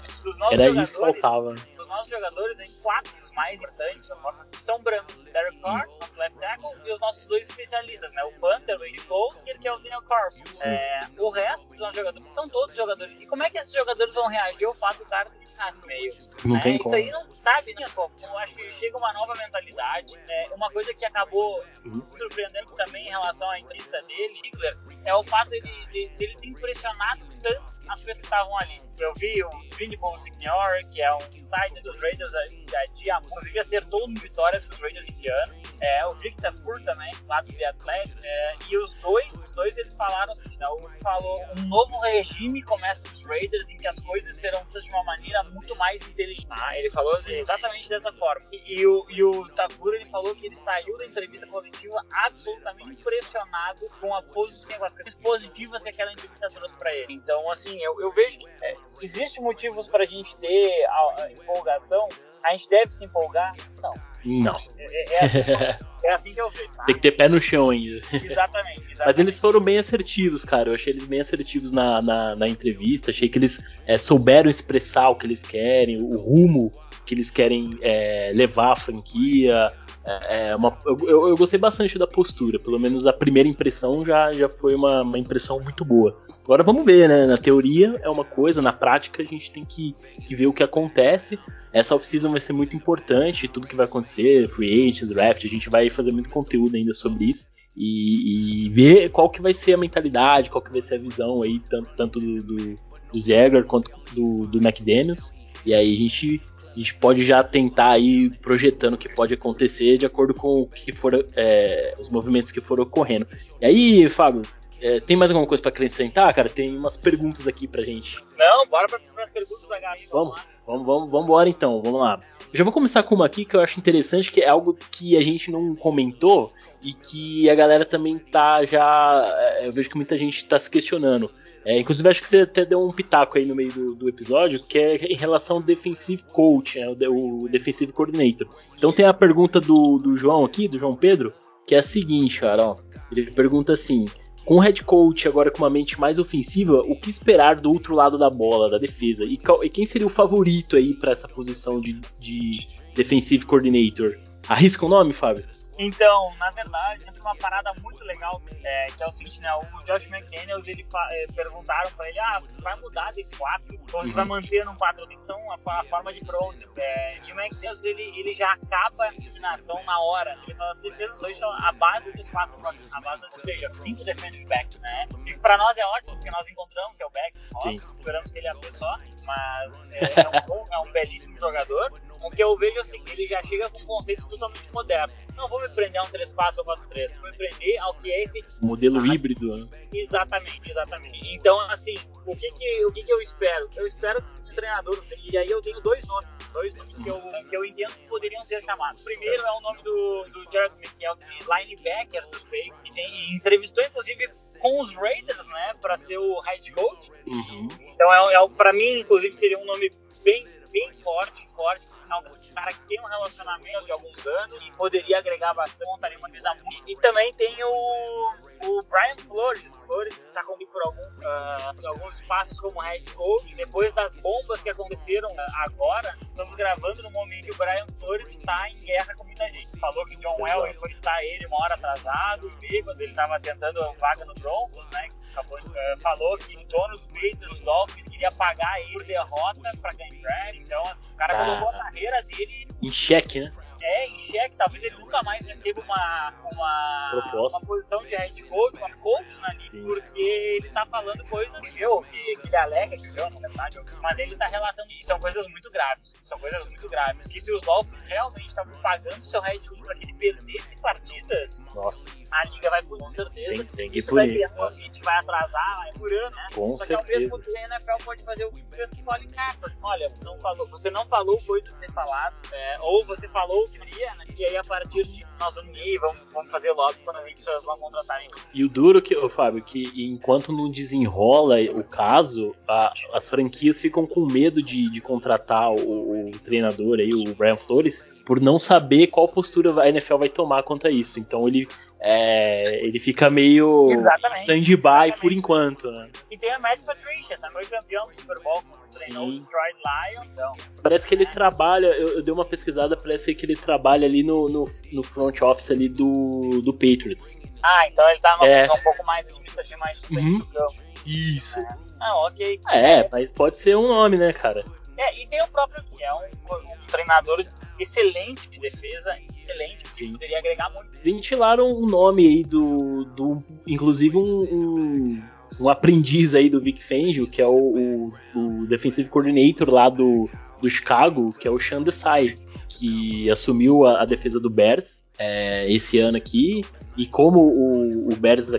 era isso que faltava. Dos nossos jogadores, em quatro mais importantes são brancos. Derek Carr, nosso left tackle, e os nossos dois especialistas, né? O Panther, o Eddie Cole e ele que é o Daniel Carp. É, o resto dos jogadores são todos jogadores. E como é que esses jogadores vão reagir ao fato do cara se assim meio? Não né? tem Isso como. aí não sabe, né, como? Eu acho que chega uma nova mentalidade. É, uma coisa que acabou uhum. surpreendendo também em relação à entrevista dele, Ziegler, é o fato dele, dele, dele ter impressionado tanto as pessoas que estavam ali. Eu vi o Vinny Bonsignor, que é um insider dos Raiders, já tinha, inclusive acertou em vitórias com os Raiders esse ano. É, o Victor Fur também, lá do The Athletics. É, e os dois, os dois eles falaram assim, não, né, falou um novo regime começa nos Raiders em que as coisas serão feitas de uma maneira muito mais inteligente. Ah, ele falou exatamente dessa forma. E, e o, e o Tafur, ele falou que ele saiu da entrevista coletiva absolutamente impressionado com a com as questões positivas que aquela entrevista trouxe para ele. Então, assim, eu, eu vejo que é, existe motivos para a gente ter a, a empolgação. A gente deve se empolgar? Não. Não. É, é, assim, é assim que eu vejo. Tá? Tem que ter pé no chão ainda. Exatamente, exatamente. Mas eles foram bem assertivos, cara. Eu achei eles bem assertivos na, na, na entrevista. Achei que eles é, souberam expressar o que eles querem, o rumo que eles querem é, levar a franquia. É, é uma, eu, eu, gostei bastante da postura, pelo menos a primeira impressão já, já foi uma, uma, impressão muito boa. Agora vamos ver, né? Na teoria é uma coisa, na prática a gente tem que, que ver o que acontece. Essa off-season vai ser muito importante, tudo que vai acontecer, free agent, draft, a gente vai fazer muito conteúdo ainda sobre isso. E, e, ver qual que vai ser a mentalidade, qual que vai ser a visão aí, tanto, tanto do, do, do Zegler quanto do, do McDaniels. E aí a gente a gente pode já tentar ir projetando o que pode acontecer de acordo com o que for, é, os movimentos que foram ocorrendo. E aí, Fábio, é, tem mais alguma coisa para acrescentar, cara? Tem umas perguntas aqui pra gente. Não, bora para as perguntas da galera. Vamos, vamos, vamos, vamos embora então, vamos lá. Eu já vou começar com uma aqui que eu acho interessante, que é algo que a gente não comentou e que a galera também tá já. É, eu vejo que muita gente está se questionando. É, inclusive, acho que você até deu um pitaco aí no meio do, do episódio, que é em relação ao Defensive Coach, né, o, o Defensive Coordinator. Então tem a pergunta do, do João aqui, do João Pedro, que é a seguinte, cara, ó. Ele pergunta assim: com o head coach agora com uma mente mais ofensiva, o que esperar do outro lado da bola, da defesa? E, e quem seria o favorito aí para essa posição de, de Defensive Coordinator? Arrisca o um nome, Fábio? Então, na verdade, tem uma parada muito legal, é, que é o seguinte, né? O Josh McDaniels, ele é, perguntaram pra ele, ah, você vai mudar desse 4 ou você uhum. vai manter no 4? Tem que uma forma de front. É, e o McDaniels, ele, ele já acaba a inclinação na hora. Ele fala assim, fez os a base dos quatro a base, ou seja, cinco defenders backs, né? E pra nós é ótimo, porque nós encontramos que é o back, óbvio, esperamos que ele é só, mas é, é, um, é um belíssimo jogador. O que eu vejo assim, ele já chega com um conceito totalmente moderno. Não vou me prender a um 3-4 ou 4-3, vou me prender ao que é efetivo. Modelo sabe? híbrido, né? Exatamente, exatamente. Então, assim, o que que, o que que eu espero? Eu espero um treinador, e aí eu tenho dois nomes, dois nomes que eu, que eu entendo que poderiam ser chamados. O primeiro é o nome do, do Jared McKelton, linebacker do Bay, e, tem, entrevistou inclusive com os Raiders, né, para ser o head coach. Uhum. Então, é, é, para mim, inclusive, seria um nome bem, bem forte, forte é um cara que tem um relacionamento de alguns anos e poderia agregar bastante, montaria uma mesa muito. E também tem o, o Brian Flores. Flores está comigo por algum, uh, alguns passos como head coach. Depois das bombas que aconteceram uh, agora, estamos gravando no momento que o Brian Flores está em guerra com muita gente. Falou que John Elway foi estar ele uma hora atrasado, quando ele estava tentando vaga no Broncos, né? Acabou, uh, falou que o dono do Patriots, os Dolphins, queria pagar ele por derrota para ganhar. Então, assim, o cara ah, colocou a carreira dele em xeque, né? É, em xeque, talvez ele nunca mais receba uma, uma, uma posição de head coach, uma coach na liga, porque ele tá falando coisas que que, que ele alega que eu, na verdade, mas ele tá relatando isso. São coisas muito graves. São coisas muito graves. Que se os Dolphins realmente estavam pagando seu head coach pra que ele perdesse partidas, Nossa. a liga vai com certeza. Tem, tem que isso vai criar um ambiente, vai atrasar, vai por ano, né? Com Só certeza. que ao mesmo tempo a NFL pode fazer o que fez com o Colin Kaepernick. Olha, você não falou, você não falou coisas sem falar, é, ou você falou né? E aí a partir de nós vamos ir, vamos, vamos fazer logo quando as empresas vão contratarem. E o duro que, ô, Fábio, que enquanto não desenrola o caso, a, as franquias ficam com medo de, de contratar o, o, treinador aí, o Brian Flores, por não saber qual postura a NFL vai tomar quanto a isso. Então ele é, ele fica meio stand-by por enquanto. Né? E tem a Matt Patricia, também campeão do Super Bowl, treinou o Detroit Lions. Então, parece que ele trabalha, eu, eu, dei uma pesquisada, parece que ele trabalha ali no, no, no front office ali do, do Patriots. Ah, então ele tá numa é. um pouco mais administrativa, mais uhum. do campo. Isso. É. Ah, ok. É, mas pode ser um nome, né, cara? É, e tem o próprio que é um, um treinador excelente de defesa, excelente, que Sim. poderia agregar muito. Ventilaram o nome aí do. do inclusive um, um, um aprendiz aí do Vic Fangio, que é o, o, o defensive coordinator lá do, do Chicago, que é o Sean Desai, que assumiu a, a defesa do Bears é, esse ano aqui. E como o, o Bears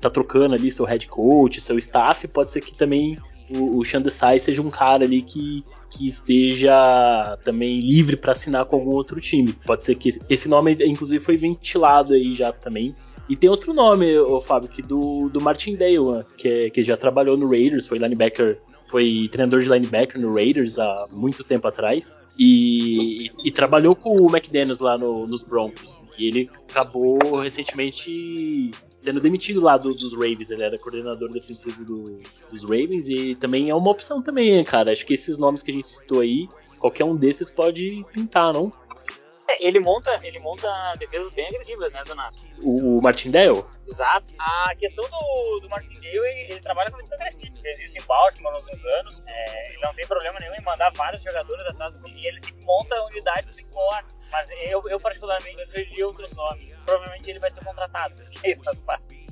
tá trocando ali seu head coach, seu staff, pode ser que também o, o Sean Desai seja um cara ali que que esteja também livre para assinar com algum outro time. Pode ser que esse nome, inclusive, foi ventilado aí já também. E tem outro nome, o Fábio, que do, do Martin Dale, né? que, é, que já trabalhou no Raiders, foi linebacker, foi treinador de linebacker no Raiders há muito tempo atrás. E, e, e trabalhou com o McDaniels lá no, nos Broncos. E ele acabou recentemente sendo demitido lá do, dos Ravens. Ele era coordenador defensivo do, dos Ravens e também é uma opção também, cara. Acho que esses nomes que a gente citou aí, qualquer um desses pode pintar, não? É, ele monta, ele monta defesas bem agressivas, né, Donato? O, o Martindale? Exato. A questão do, do Martindale, ele, ele trabalha com defesa agressiva. Fez isso em Baltimore há uns anos. É, ele não tem problema nenhum em mandar vários jogadores atrás do e ele monta unidades de corte mas eu, eu particularmente, eu outros nomes. Provavelmente ele vai ser contratado, porque faz parte.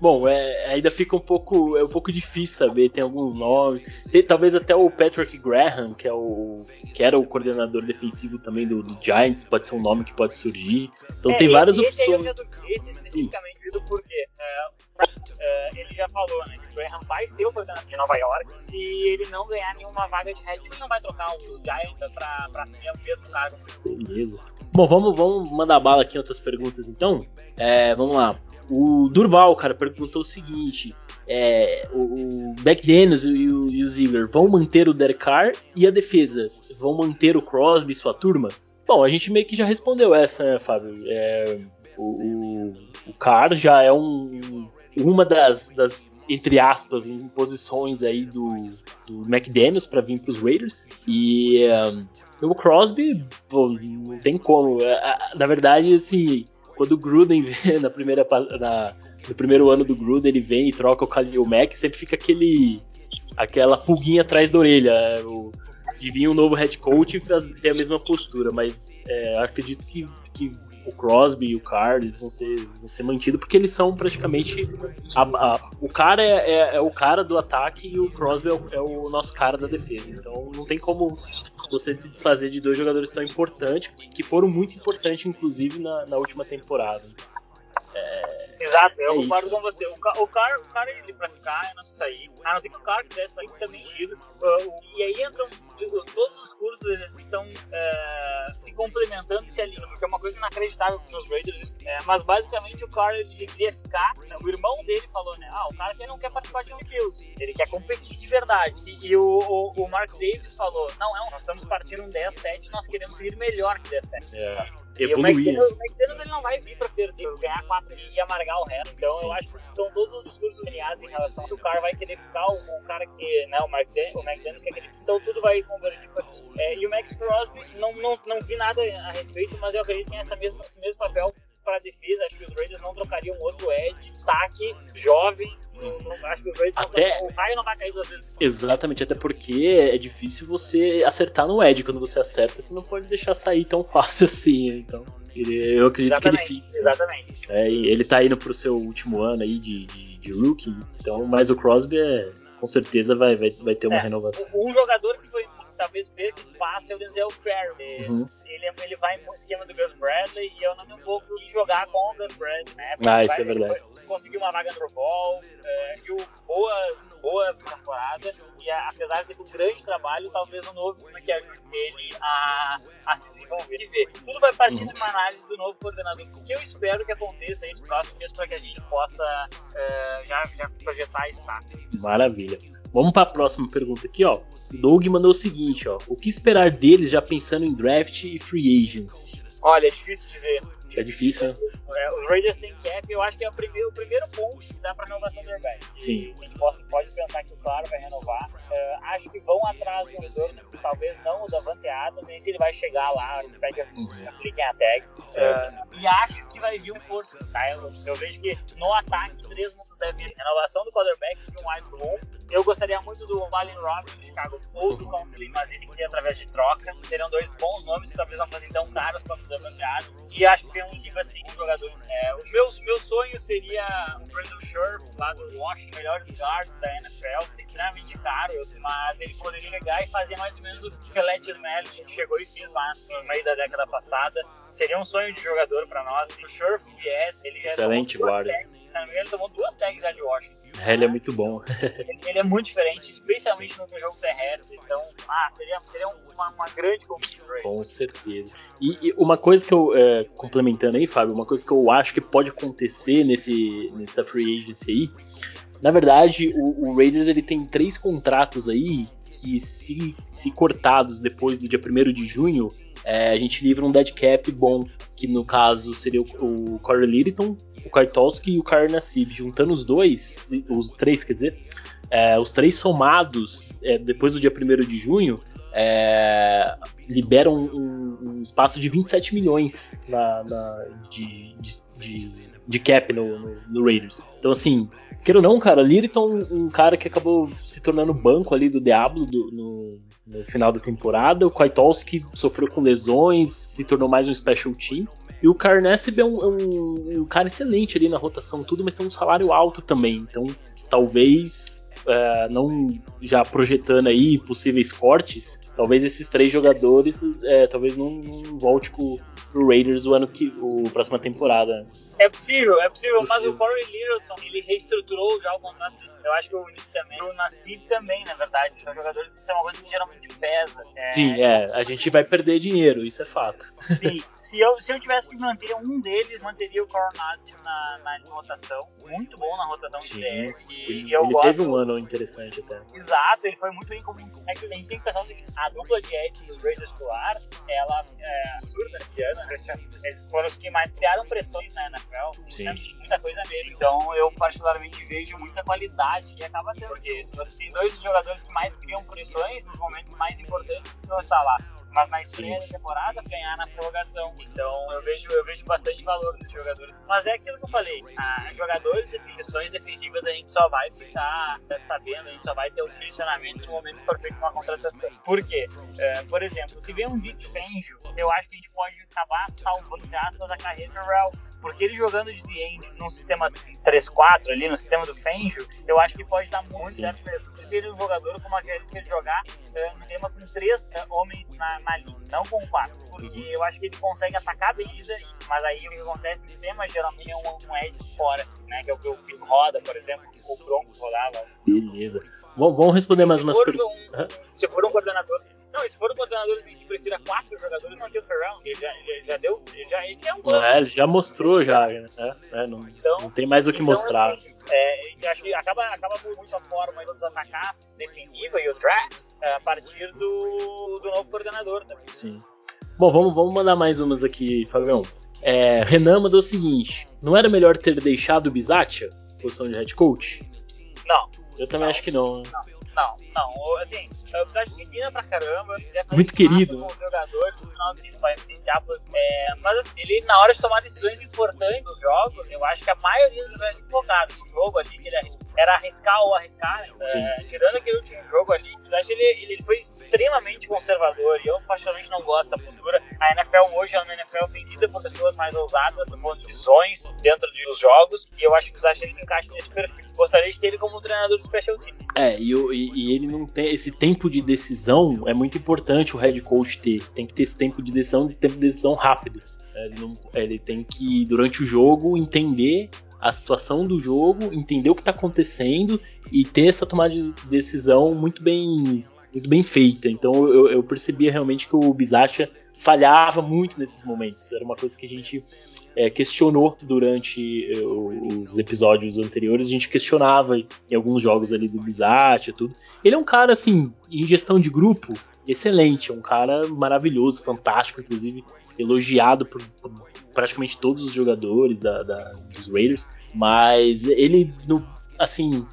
Bom, é, ainda fica um pouco, é um pouco difícil saber. Tem alguns nomes, tem, talvez até o Patrick Graham, que é o que era o coordenador defensivo também do, do Giants, pode ser um nome que pode surgir. Então é, tem várias esse, opções. Esse, esse especificamente vindo porque é, é, ele já falou, né, que o Graham vai ser o coordenador de Nova York. Se ele não ganhar nenhuma vaga de head, ele não vai trocar os Giants pra, pra assumir o mesmo cargo. Beleza. Bom, vamos, vamos mandar bala aqui em outras perguntas então. É, vamos lá. O Durval, cara, perguntou o seguinte: é, o, o McDaniels e o, e o Ziegler vão manter o Derek Carr e a defesa? Vão manter o Crosby e sua turma? Bom, a gente meio que já respondeu essa, né, Fábio? É, o, o, o Carr já é um, uma das, das, entre aspas, imposições aí do, do McDaniels para vir para os Raiders. E um, O Crosby, pô, não tem como. É, na verdade, assim, quando o Gruden vem na primeira. Na, no primeiro ano do Gruden, ele vem e troca o Khalil Mack, sempre fica aquele. aquela pulguinha atrás da orelha. É, o, de vir um novo head coach e ter a mesma postura, mas é, acredito que, que o Crosby e o Carr vão ser, vão ser mantidos porque eles são praticamente a, a, o cara é, é, é, o cara do ataque e o Crosby é o, é o, nosso cara da defesa então não tem como você se desfazer de dois jogadores tão importantes, que foram muito importantes, inclusive, na, na última temporada. É, Exato, eu é concordo com você. O, o, cara, o cara ele pra ficar, não sair. A não ser que o cara quisesse sair, tá mentido. Uh, e aí entram. Todos os cursos eles estão uh, se complementando e se alinhando, porque é uma coisa inacreditável nos Raiders. É, mas basicamente o cara ele queria ficar. Né, o irmão dele falou, né? Ah, o cara que não quer participar de Fields, ele quer competir de verdade. E, e o, o, o, Mark Davis falou: Não, não, nós estamos partindo um 10-7, nós queremos ir melhor que 10-7. É. E o McDaniels, ele não vai vir pra perder, ganhar 4 e amargar o resto. Então Sim. eu acho que estão todos os discursos alinhados em relação se o cara vai querer ficar, o, o cara que, né, o, Mark Dan, o McDaniels quer que ele Então tudo vai convergir pra é, E o Max Crosby, não, não, não vi nada a respeito, mas eu acredito que tem essa mesma, esse mesmo papel para a defesa. Acho que os Raiders não trocariam outro Ed, destaque, jovem, acho que o até... o raio não vai cair duas vezes. Exatamente, até porque é difícil você acertar no Ed. Quando você acerta, você não pode deixar sair tão fácil assim. Então, ele, eu acredito exatamente, que ele fique. Exatamente. É, ele tá indo pro seu último ano aí de, de, de rookie. Então, mas o Crosby é, com certeza vai, vai, vai ter uma é, renovação. Um jogador que foi talvez perca espaço é o Denzel Curry. Uhum. Ele, ele vai no esquema do Gus Bradley e eu não me pouco de jogar com o Gus Bradley, né? ah, isso é verdade. Conseguiu uma vaga no Bowl, é, viu boas, boa temporada e apesar de ter um grande trabalho, talvez o novo sistema que ajude ele a, a se desenvolver. E ver. Tudo vai partir uhum. de uma análise do novo coordenador. O que eu espero que aconteça nos próximos meses para que a gente possa uh, já, já projetar isso. Maravilha. Vamos para a próxima pergunta aqui, ó. Doug mandou o seguinte, ó. O que esperar deles já pensando em draft e free agency? Olha, é difícil dizer. É difícil, né? É, os Raiders têm cap, eu acho que é o primeiro, o primeiro ponto que dá para renovação do Airbag. Sim. A gente pode, pode pensar que o Claro vai renovar. Uh, acho que vão atrás do retorno, talvez não o da Vanteada, nem se ele vai chegar lá, espero que uhum. apliquem a tag. Uh, e acho que vai vir um força, tá? Eu, eu, vejo que no ataque, três mundos devem vir. Renovação do quarterback de um wide bom. Eu gostaria muito do Allen Robinson do Chicago ou do Conklin, mas isso tem que ser através de troca. Seriam dois bons nomes que talvez não fossem tão caros quanto o da Vanteada. E acho que tem um tipo assim, um jogador. É, o meu, meu sonho seria o Brandon Scherf, lá do Washington, melhores guards da NFL, ser extremamente caro, mas ele poderia chegar e fazer mais ou menos o que o Ledger Melly chegou e fez lá no meio da década passada. Seria um sonho de jogador para nós. Se o Scherf viesse, ele Excelente guarda. se não me engano, ele tomou duas tags já de Washington. Ele é muito bom. ele, ele, é muito diferente, especialmente no jogo terrestre. Então, ah, seria, seria uma, uma grande conquista. Com certeza. E, e, uma coisa que eu, é, complementando aí, Fábio, uma coisa que eu acho que pode acontecer nesse, nessa free agency aí, na verdade, o, o Raiders ele tem três contratos aí que, se, se cortados depois do dia 1 de junho, é, a gente livra um dead cap bom, que no caso seria o, o Corey Littleton, o Kartowski e o Karl Nassib. Juntando os dois, os três, quer dizer, é, os três somados é, depois do dia 1 de junho, é, liberam um, um, espaço de 27 milhões na, na de, de, de, de, cap no, no, no, Raiders. Então, assim, queira ou não, cara, Littleton, um cara que acabou se tornando banco ali do Diablo do, no, no, final da temporada. O Kwiatkowski sofreu com lesões, se tornou mais um special team. E o Carnessib é um, é um, um cara excelente ali na rotação, tudo, mas tem um salário alto também. Então, talvez é, não já projetando aí possíveis cortes, talvez esses três jogadores é, talvez não, não volte com, pro Raiders o ano que o próxima temporada. É possível, é possível, possível. mas o Corey Littleton, ele reestruturou já o contrato. Eu acho que o Nick também, o Nassib também, na verdade. São jogadores que são uma coisa que geralmente pesa. É... Sim, é, a gente vai perder dinheiro, isso é fato. Sim, se eu, se eu tivesse que manter um deles, manteria o Coronado na, na rotação. Muito bom na rotação Sim, de e, e eu ele gosto... teve um ano interessante até. Exato, ele foi muito bem como. É que a gente tem que pensar o seguinte: a dupla de Ed dos Raiders do ar, ela é absurda esse ano. Eles foram os que mais criaram pressões na Sim. Muita coisa nele. Então eu, particularmente, vejo muita qualidade e acaba tendo. Porque se você tem dois dos jogadores que mais criam pressões nos momentos mais importantes, você vai estar lá mas na estreia da temporada ganhar na prorrogação. Então eu vejo, eu vejo bastante valor nesses jogadores. Mas é aquilo que eu falei, a, jogadores de questões defensivas a gente só vai ficar sabendo, a gente só vai ter o posicionamento no momento que for feita uma contratação. Por quê? É, por exemplo, se vem um Vic Fangio, eu acho que a gente pode acabar salvando, aspas, a carreira do Real porque ele jogando de end num sistema 3-4 ali, no sistema do Fenjo, eu acho que pode dar muito Sim. certo ele é um jogador com uma característica de jogar é, no tema com três é, homens na, na linha, não com quatro. Porque eu acho que ele consegue atacar bem, mas aí o que acontece no sistema geralmente é um, um edge fora, né? Que é o que o Pico roda, por exemplo, o Bronco rodava. Beleza. Vamos responder mais umas perguntas. Um, se for um coordenador não, se for um coordenador que prefira quatro jogadores, manter o Ferrão, ele já, já, já deu. Ele já, ele é um gosto. É, ele já mostrou já, né? É, não, então, não tem mais o que então, mostrar. Assim, é, acho que acaba, acaba muito a forma dos atacantes defensiva e o draft é, a partir do, do novo coordenador também. Sim. Bom, vamos, vamos mandar mais umas aqui, Fabião. É, Renan mandou o seguinte: não era melhor ter deixado o Bizatia, posição de head coach? Não. Eu também não, acho que não. Não. Não, não. Assim, o Pizarro pena pra caramba. Muito querido. Com jogadores, no final do vai influenciar. É, mas assim, ele, na hora de tomar decisões importantes dos jogos, eu acho que a maioria dos decisões equivocadas. O jogo ali, que ele era arriscar ou arriscar, né? é, tirando aquele último jogo ali, o Pizarro ele, ele foi extremamente conservador. E eu, particularmente, não gosto dessa postura. A NFL hoje é uma NFL vencida por pessoas mais ousadas, no de visões dentro dos jogos. E eu acho que o Pizarro ele se encaixa nesse perfil. Gostaria de ter ele como treinador do special team. É, e, e e, ele não tem esse tempo de decisão é muito importante o head coach ter. Tem que ter esse tempo de decisão, tempo de decisão rápido. Ele, não, ele tem que durante o jogo entender a situação do jogo, entender o que está acontecendo e ter essa tomada de decisão muito bem, muito bem feita. Então eu, eu percebia realmente que o Bizacha falhava muito nesses momentos. Era uma coisa que a gente é, questionou durante eh, os episódios anteriores, a gente questionava em alguns jogos ali do Bizat e tudo. Ele é um cara, assim, em gestão de grupo, excelente, é um cara maravilhoso, fantástico, inclusive elogiado por, por praticamente todos os jogadores da, da, dos Raiders, mas ele, no, assim,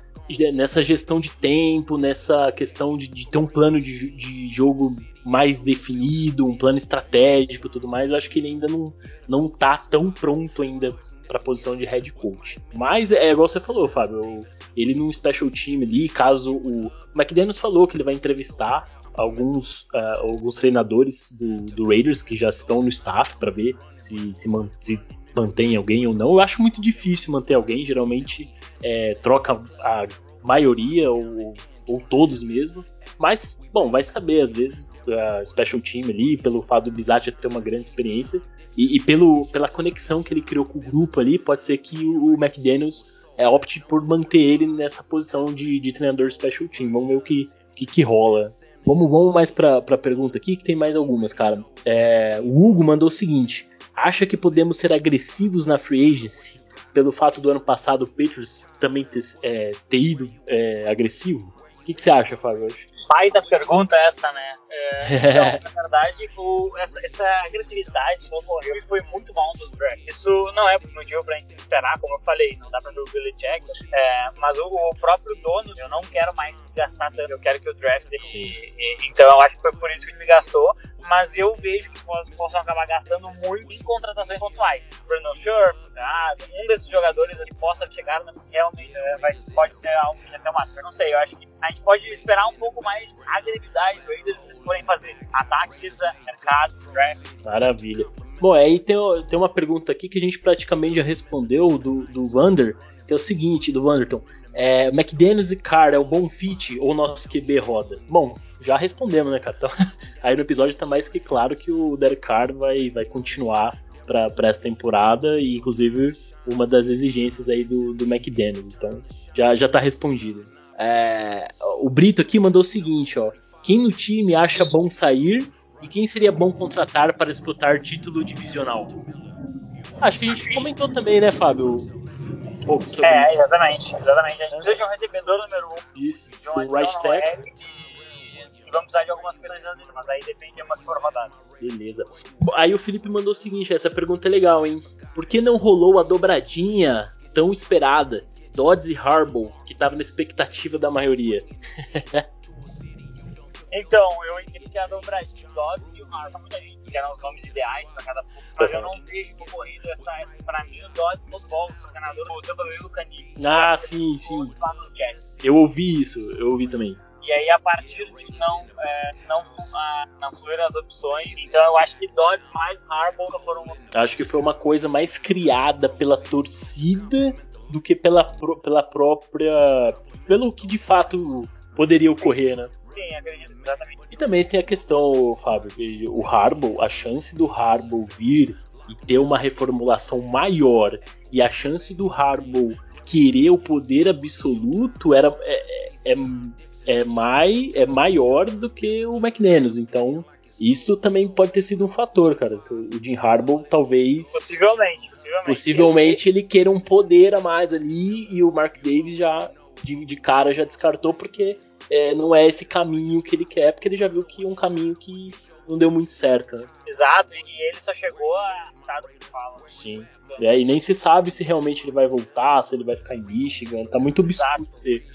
nessa gestão de tempo, nessa questão de, de ter um plano de, de jogo mais definido, um plano estratégico tudo mais, eu acho que ele ainda não, não tá tão pronto ainda para a posição de head coach. Mas é igual você falou, Fábio, ele num special team ali, caso o, o McDaniels falou que ele vai entrevistar alguns, uh, alguns treinadores do, do, Raiders que já estão no staff para ver se, se, man, se, mantém alguém ou não. Eu acho muito difícil manter alguém, geralmente é, troca a maioria ou, ou todos mesmo. Mas, bom, vai saber, às vezes, a Special Team ali, pelo fato do Bizat ter uma grande experiência e, e, pelo, pela conexão que ele criou com o grupo ali, pode ser que o, McDaniels é, opte por manter ele nessa posição de, de treinador Special Team. Vamos ver o que, que, que rola. Vamos, vamos mais pra, pra pergunta aqui, que tem mais algumas, cara. É, o Hugo mandou o seguinte: acha que podemos ser agressivos na free agency pelo fato do ano passado o Patriots também ter, é, ter ido é, agressivo? O que, que você acha, Fábio? pai da pergunta essa, né? É, então, na verdade, o, essa, essa agressividade que ocorreu foi muito bom dos drafts. Isso não é motivo pra gente esperar, como eu falei, não dá pra ver o Billy Jack, é, mas o, o, próprio dono, eu não quero mais gastar tanto, eu quero que o draft dele. E, então eu acho que foi por isso que ele gastou, mas eu vejo que possam acabar gastando muito em contratações pontuais. Brandon Scherf, um desses jogadores que possa chegar realmente é, vai, pode ser algo que até uma. Eu não sei, eu acho que a gente pode esperar um pouco mais agressividade do Raiders se forem fazer ataques, mercado, draft. Maravilha. Bom, aí tem, tem uma pergunta aqui que a gente praticamente já respondeu do, do Vander, que é o seguinte, do Vanderton. É, McDaniels e Carr é o bom fit ou nosso QB roda? Bom, já respondemos, né, cara? Então, aí no episódio tá mais que claro que o Derek Carr vai, vai continuar para essa temporada e inclusive uma das exigências aí do, do McDaniels. Então já, já tá respondido. É, o Brito aqui mandou o seguinte, ó. Quem no time acha bom sair e quem seria bom contratar para disputar título divisional? Acho que a gente comentou também, né, Fábio? Um pouco sobre é, isso. exatamente, exatamente. A gente precisa de um recebedor número um. Isso, de um o right tackle. Vamos precisar de algumas coisas dele, mas aí depende de uma que for rodada. Beleza. Aí o Felipe mandou o seguinte, essa pergunta é legal, hein? Por que não rolou a dobradinha tão esperada? Dodds e Harbaugh, que tava na expectativa da maioria. Então, eu entendi que a dobradinha Dodds e o Harbaugh, muita gente que eram os nomes ideais para cada mas eu não vejo ocorrido essa, essa pra mim, o Dodds nos Balls, o treinador do Tampa Bay Canino. Ah, sim, sim. Eu ouvi isso, eu ouvi também. E aí, a partir de não, é, não, não fluir as opções, então eu acho que Dodds mais Harbaugh foram. Acho que foi uma coisa mais criada pela torcida do que pela, pela própria. pelo que de fato poderia ocorrer, né? Sim, acredito, exatamente. E também tem a questão, Fábio, o Harbaugh, a chance do Harbaugh vir e ter uma reformulação maior e a chance do Harbaugh querer o poder absoluto era é, é, é, mai, é maior do que o McNenos. Então, isso também pode ter sido um fator, cara. O Jim Harbaugh talvez. Possivelmente, possivelmente. Possivelmente ele queira um poder a mais ali e o Mark Davis já de, de cara já descartou porque é, não é esse caminho que ele quer, porque ele já viu que é um caminho que não deu muito certo. Né? Exato, e ele só chegou a estado que fala. Sim. É, e nem se sabe se realmente ele vai voltar, se ele vai ficar em Michigan. Tá muito obscuro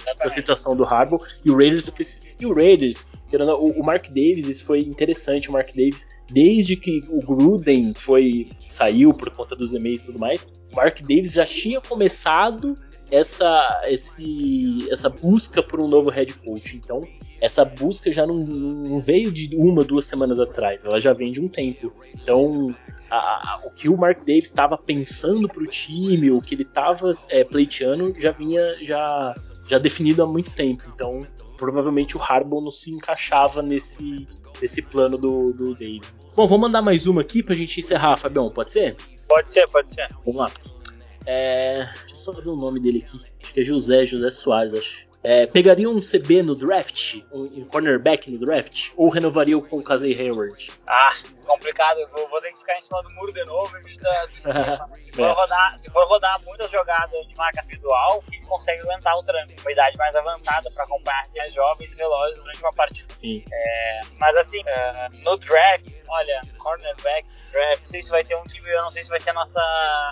essa situação do Harbaugh. E o Raiders, e o Raiders, o, o Mark Davis, isso foi interessante. O Mark Davis, desde que o Gruden foi saiu por conta dos e-mails e tudo mais, o Mark Davis já tinha começado essa, esse, essa busca por um novo head coach. Então, essa busca já não, não, veio de uma, duas semanas atrás, ela já vem de um tempo. Então, a, a, o que o Mark Davis estava pensando para o time, o que ele estava é, pleiteando, já vinha já, já definido há muito tempo. Então, provavelmente o Harbaugh não se encaixava nesse, nesse plano do, do Davis. Bom, vou mandar mais uma aqui para a gente encerrar, Fabião, pode ser? Pode ser, pode ser. Vamos lá. É, deixa eu só ver o nome dele aqui. Acho que é José, José Soares, acho. É, pegaria um CB no draft, um, cornerback no draft, ou renovaria com o Casey Hayward? Ah, complicado. Eu vou, vou, ter que ficar em cima do muro de novo. se, for é. rodar, se for rodar muitas jogadas de marca individual, isso consegue aguentar o tranco. Uma idade mais avançada para acompanhar mais jovens e velozes durante uma partida. Sim. É, mas assim, uh, no draft, olha, cornerback, draft, não sei se vai ter um time, eu não sei se vai ser a nossa.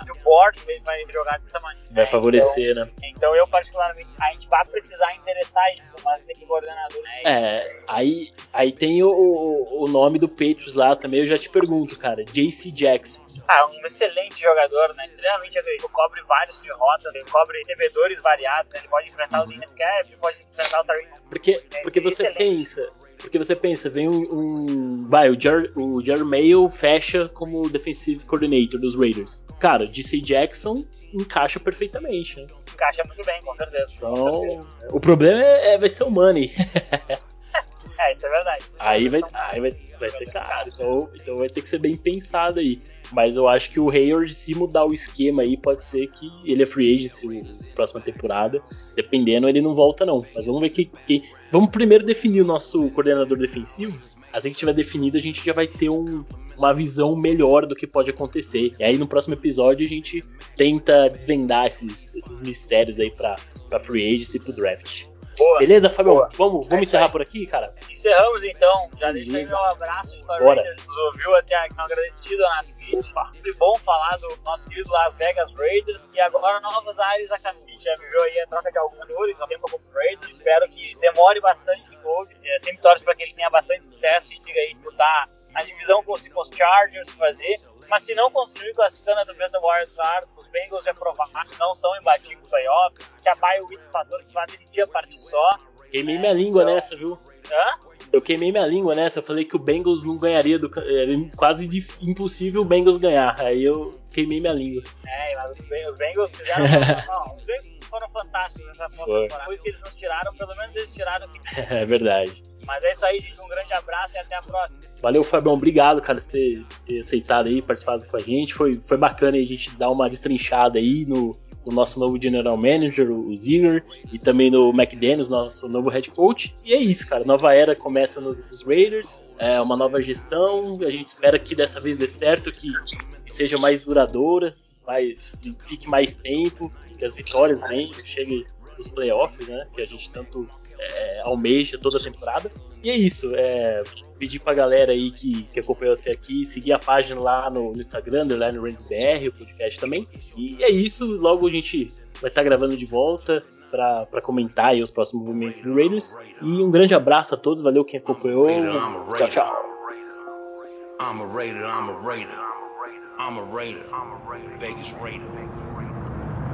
O board vai jogar dessa maneira. Vai favorecer, então, né? Então eu, particularmente, a gente vai precisar precisar interessar isso, mas tem que coordenador, né? É, aí, aí tem o, o nome do Patriots lá também, eu já te pergunto, cara. JC Jackson. Ah, um excelente jogador, né? Extremamente agressivo, cobre vários de rotas, ele cobre recebedores variados, né? ele pode enfrentar uhum. o Linus Cap, pode enfrentar o Tariq. Porque, porque você excelente. pensa, porque você pensa, vem um. um vai, o, Jer, o Jermail fecha como defensive coordinator dos Raiders. Cara, DC Jackson encaixa perfeitamente, né? Encaixa muito bem, com certeza. Então, com certeza. o problema é, é, vai ser o money. é, isso é verdade. Aí vai, aí vai, vai ser caro. Então, então vai ter que ser bem pensado aí. Mas eu acho que o Hayward, se mudar o esquema aí, pode ser que ele é free agent na próxima temporada. Dependendo, ele não volta, não. Mas vamos ver que, que. Vamos primeiro definir o nosso coordenador defensivo. Assim que tiver definido, a gente já vai ter um, uma visão melhor do que pode acontecer. E aí no próximo episódio a gente tenta desvendar esses, esses mistérios aí pra, pra free agency e pro draft. Boa, Beleza, Fabio? Boa. Vamos, vamos é encerrar por aqui, cara? Encerramos então. Já deixei meu abraço para o Raiders. Nos ouviu até aqui, não agradecido na Twitch. Sempre bom falar do nosso querido Las Vegas Raiders. E agora novas áreas a caminho. Já viveu aí a troca de alguns no tempo como Raiders. Espero que demore bastante de novo. É, sempre torço para que ele tenha bastante sucesso e diga aí disputar a divisão com os Chargers fazer. Mas se não conseguir classificando através da Wild Card, os Bengals já provaram que não são imbatíveis playoffs, que a bye week fator que vai decidir a partir só. Queimei minha língua então... nessa, viu? Hã? Eu queimei minha língua nessa, eu falei que o Bengals não ganharia do. Era quase impossível o Bengals ganhar. Aí eu queimei minha língua. É, mas os, Bengals fizeram. não, os Bengals foram fantásticos nessa temporada. Depois que eles nos tiraram, pelo menos eles tiraram. é verdade. Mas é isso aí, gente. Um grande abraço e até a próxima. Valeu, Fabião. Obrigado, cara, por ter, ter aceitado aí, participado com a gente. Foi, foi bacana a gente dar uma destrinchada aí no, no nosso novo General Manager, o Zinger, e também no McDaniels, nosso novo head coach. E é isso, cara. Nova era começa nos, nos Raiders, é uma nova gestão. A gente espera que dessa vez dê certo, que, que seja mais duradoura, mais, fique mais tempo, que as vitórias venham, chegue os playoffs, né? Que a gente tanto é, almeja toda a temporada. E é isso. É, pedir pra galera aí que, que acompanhou até aqui seguir a página lá no, no Instagram, Underline BR, o podcast também. E é isso. Logo a gente vai estar tá gravando de volta. para comentar os próximos movimentos do Raiders. E um grande abraço a todos, valeu quem acompanhou. Tchau, tchau. I'm a Raider, I'm a Raider. I'm Raider. Vegas Raider.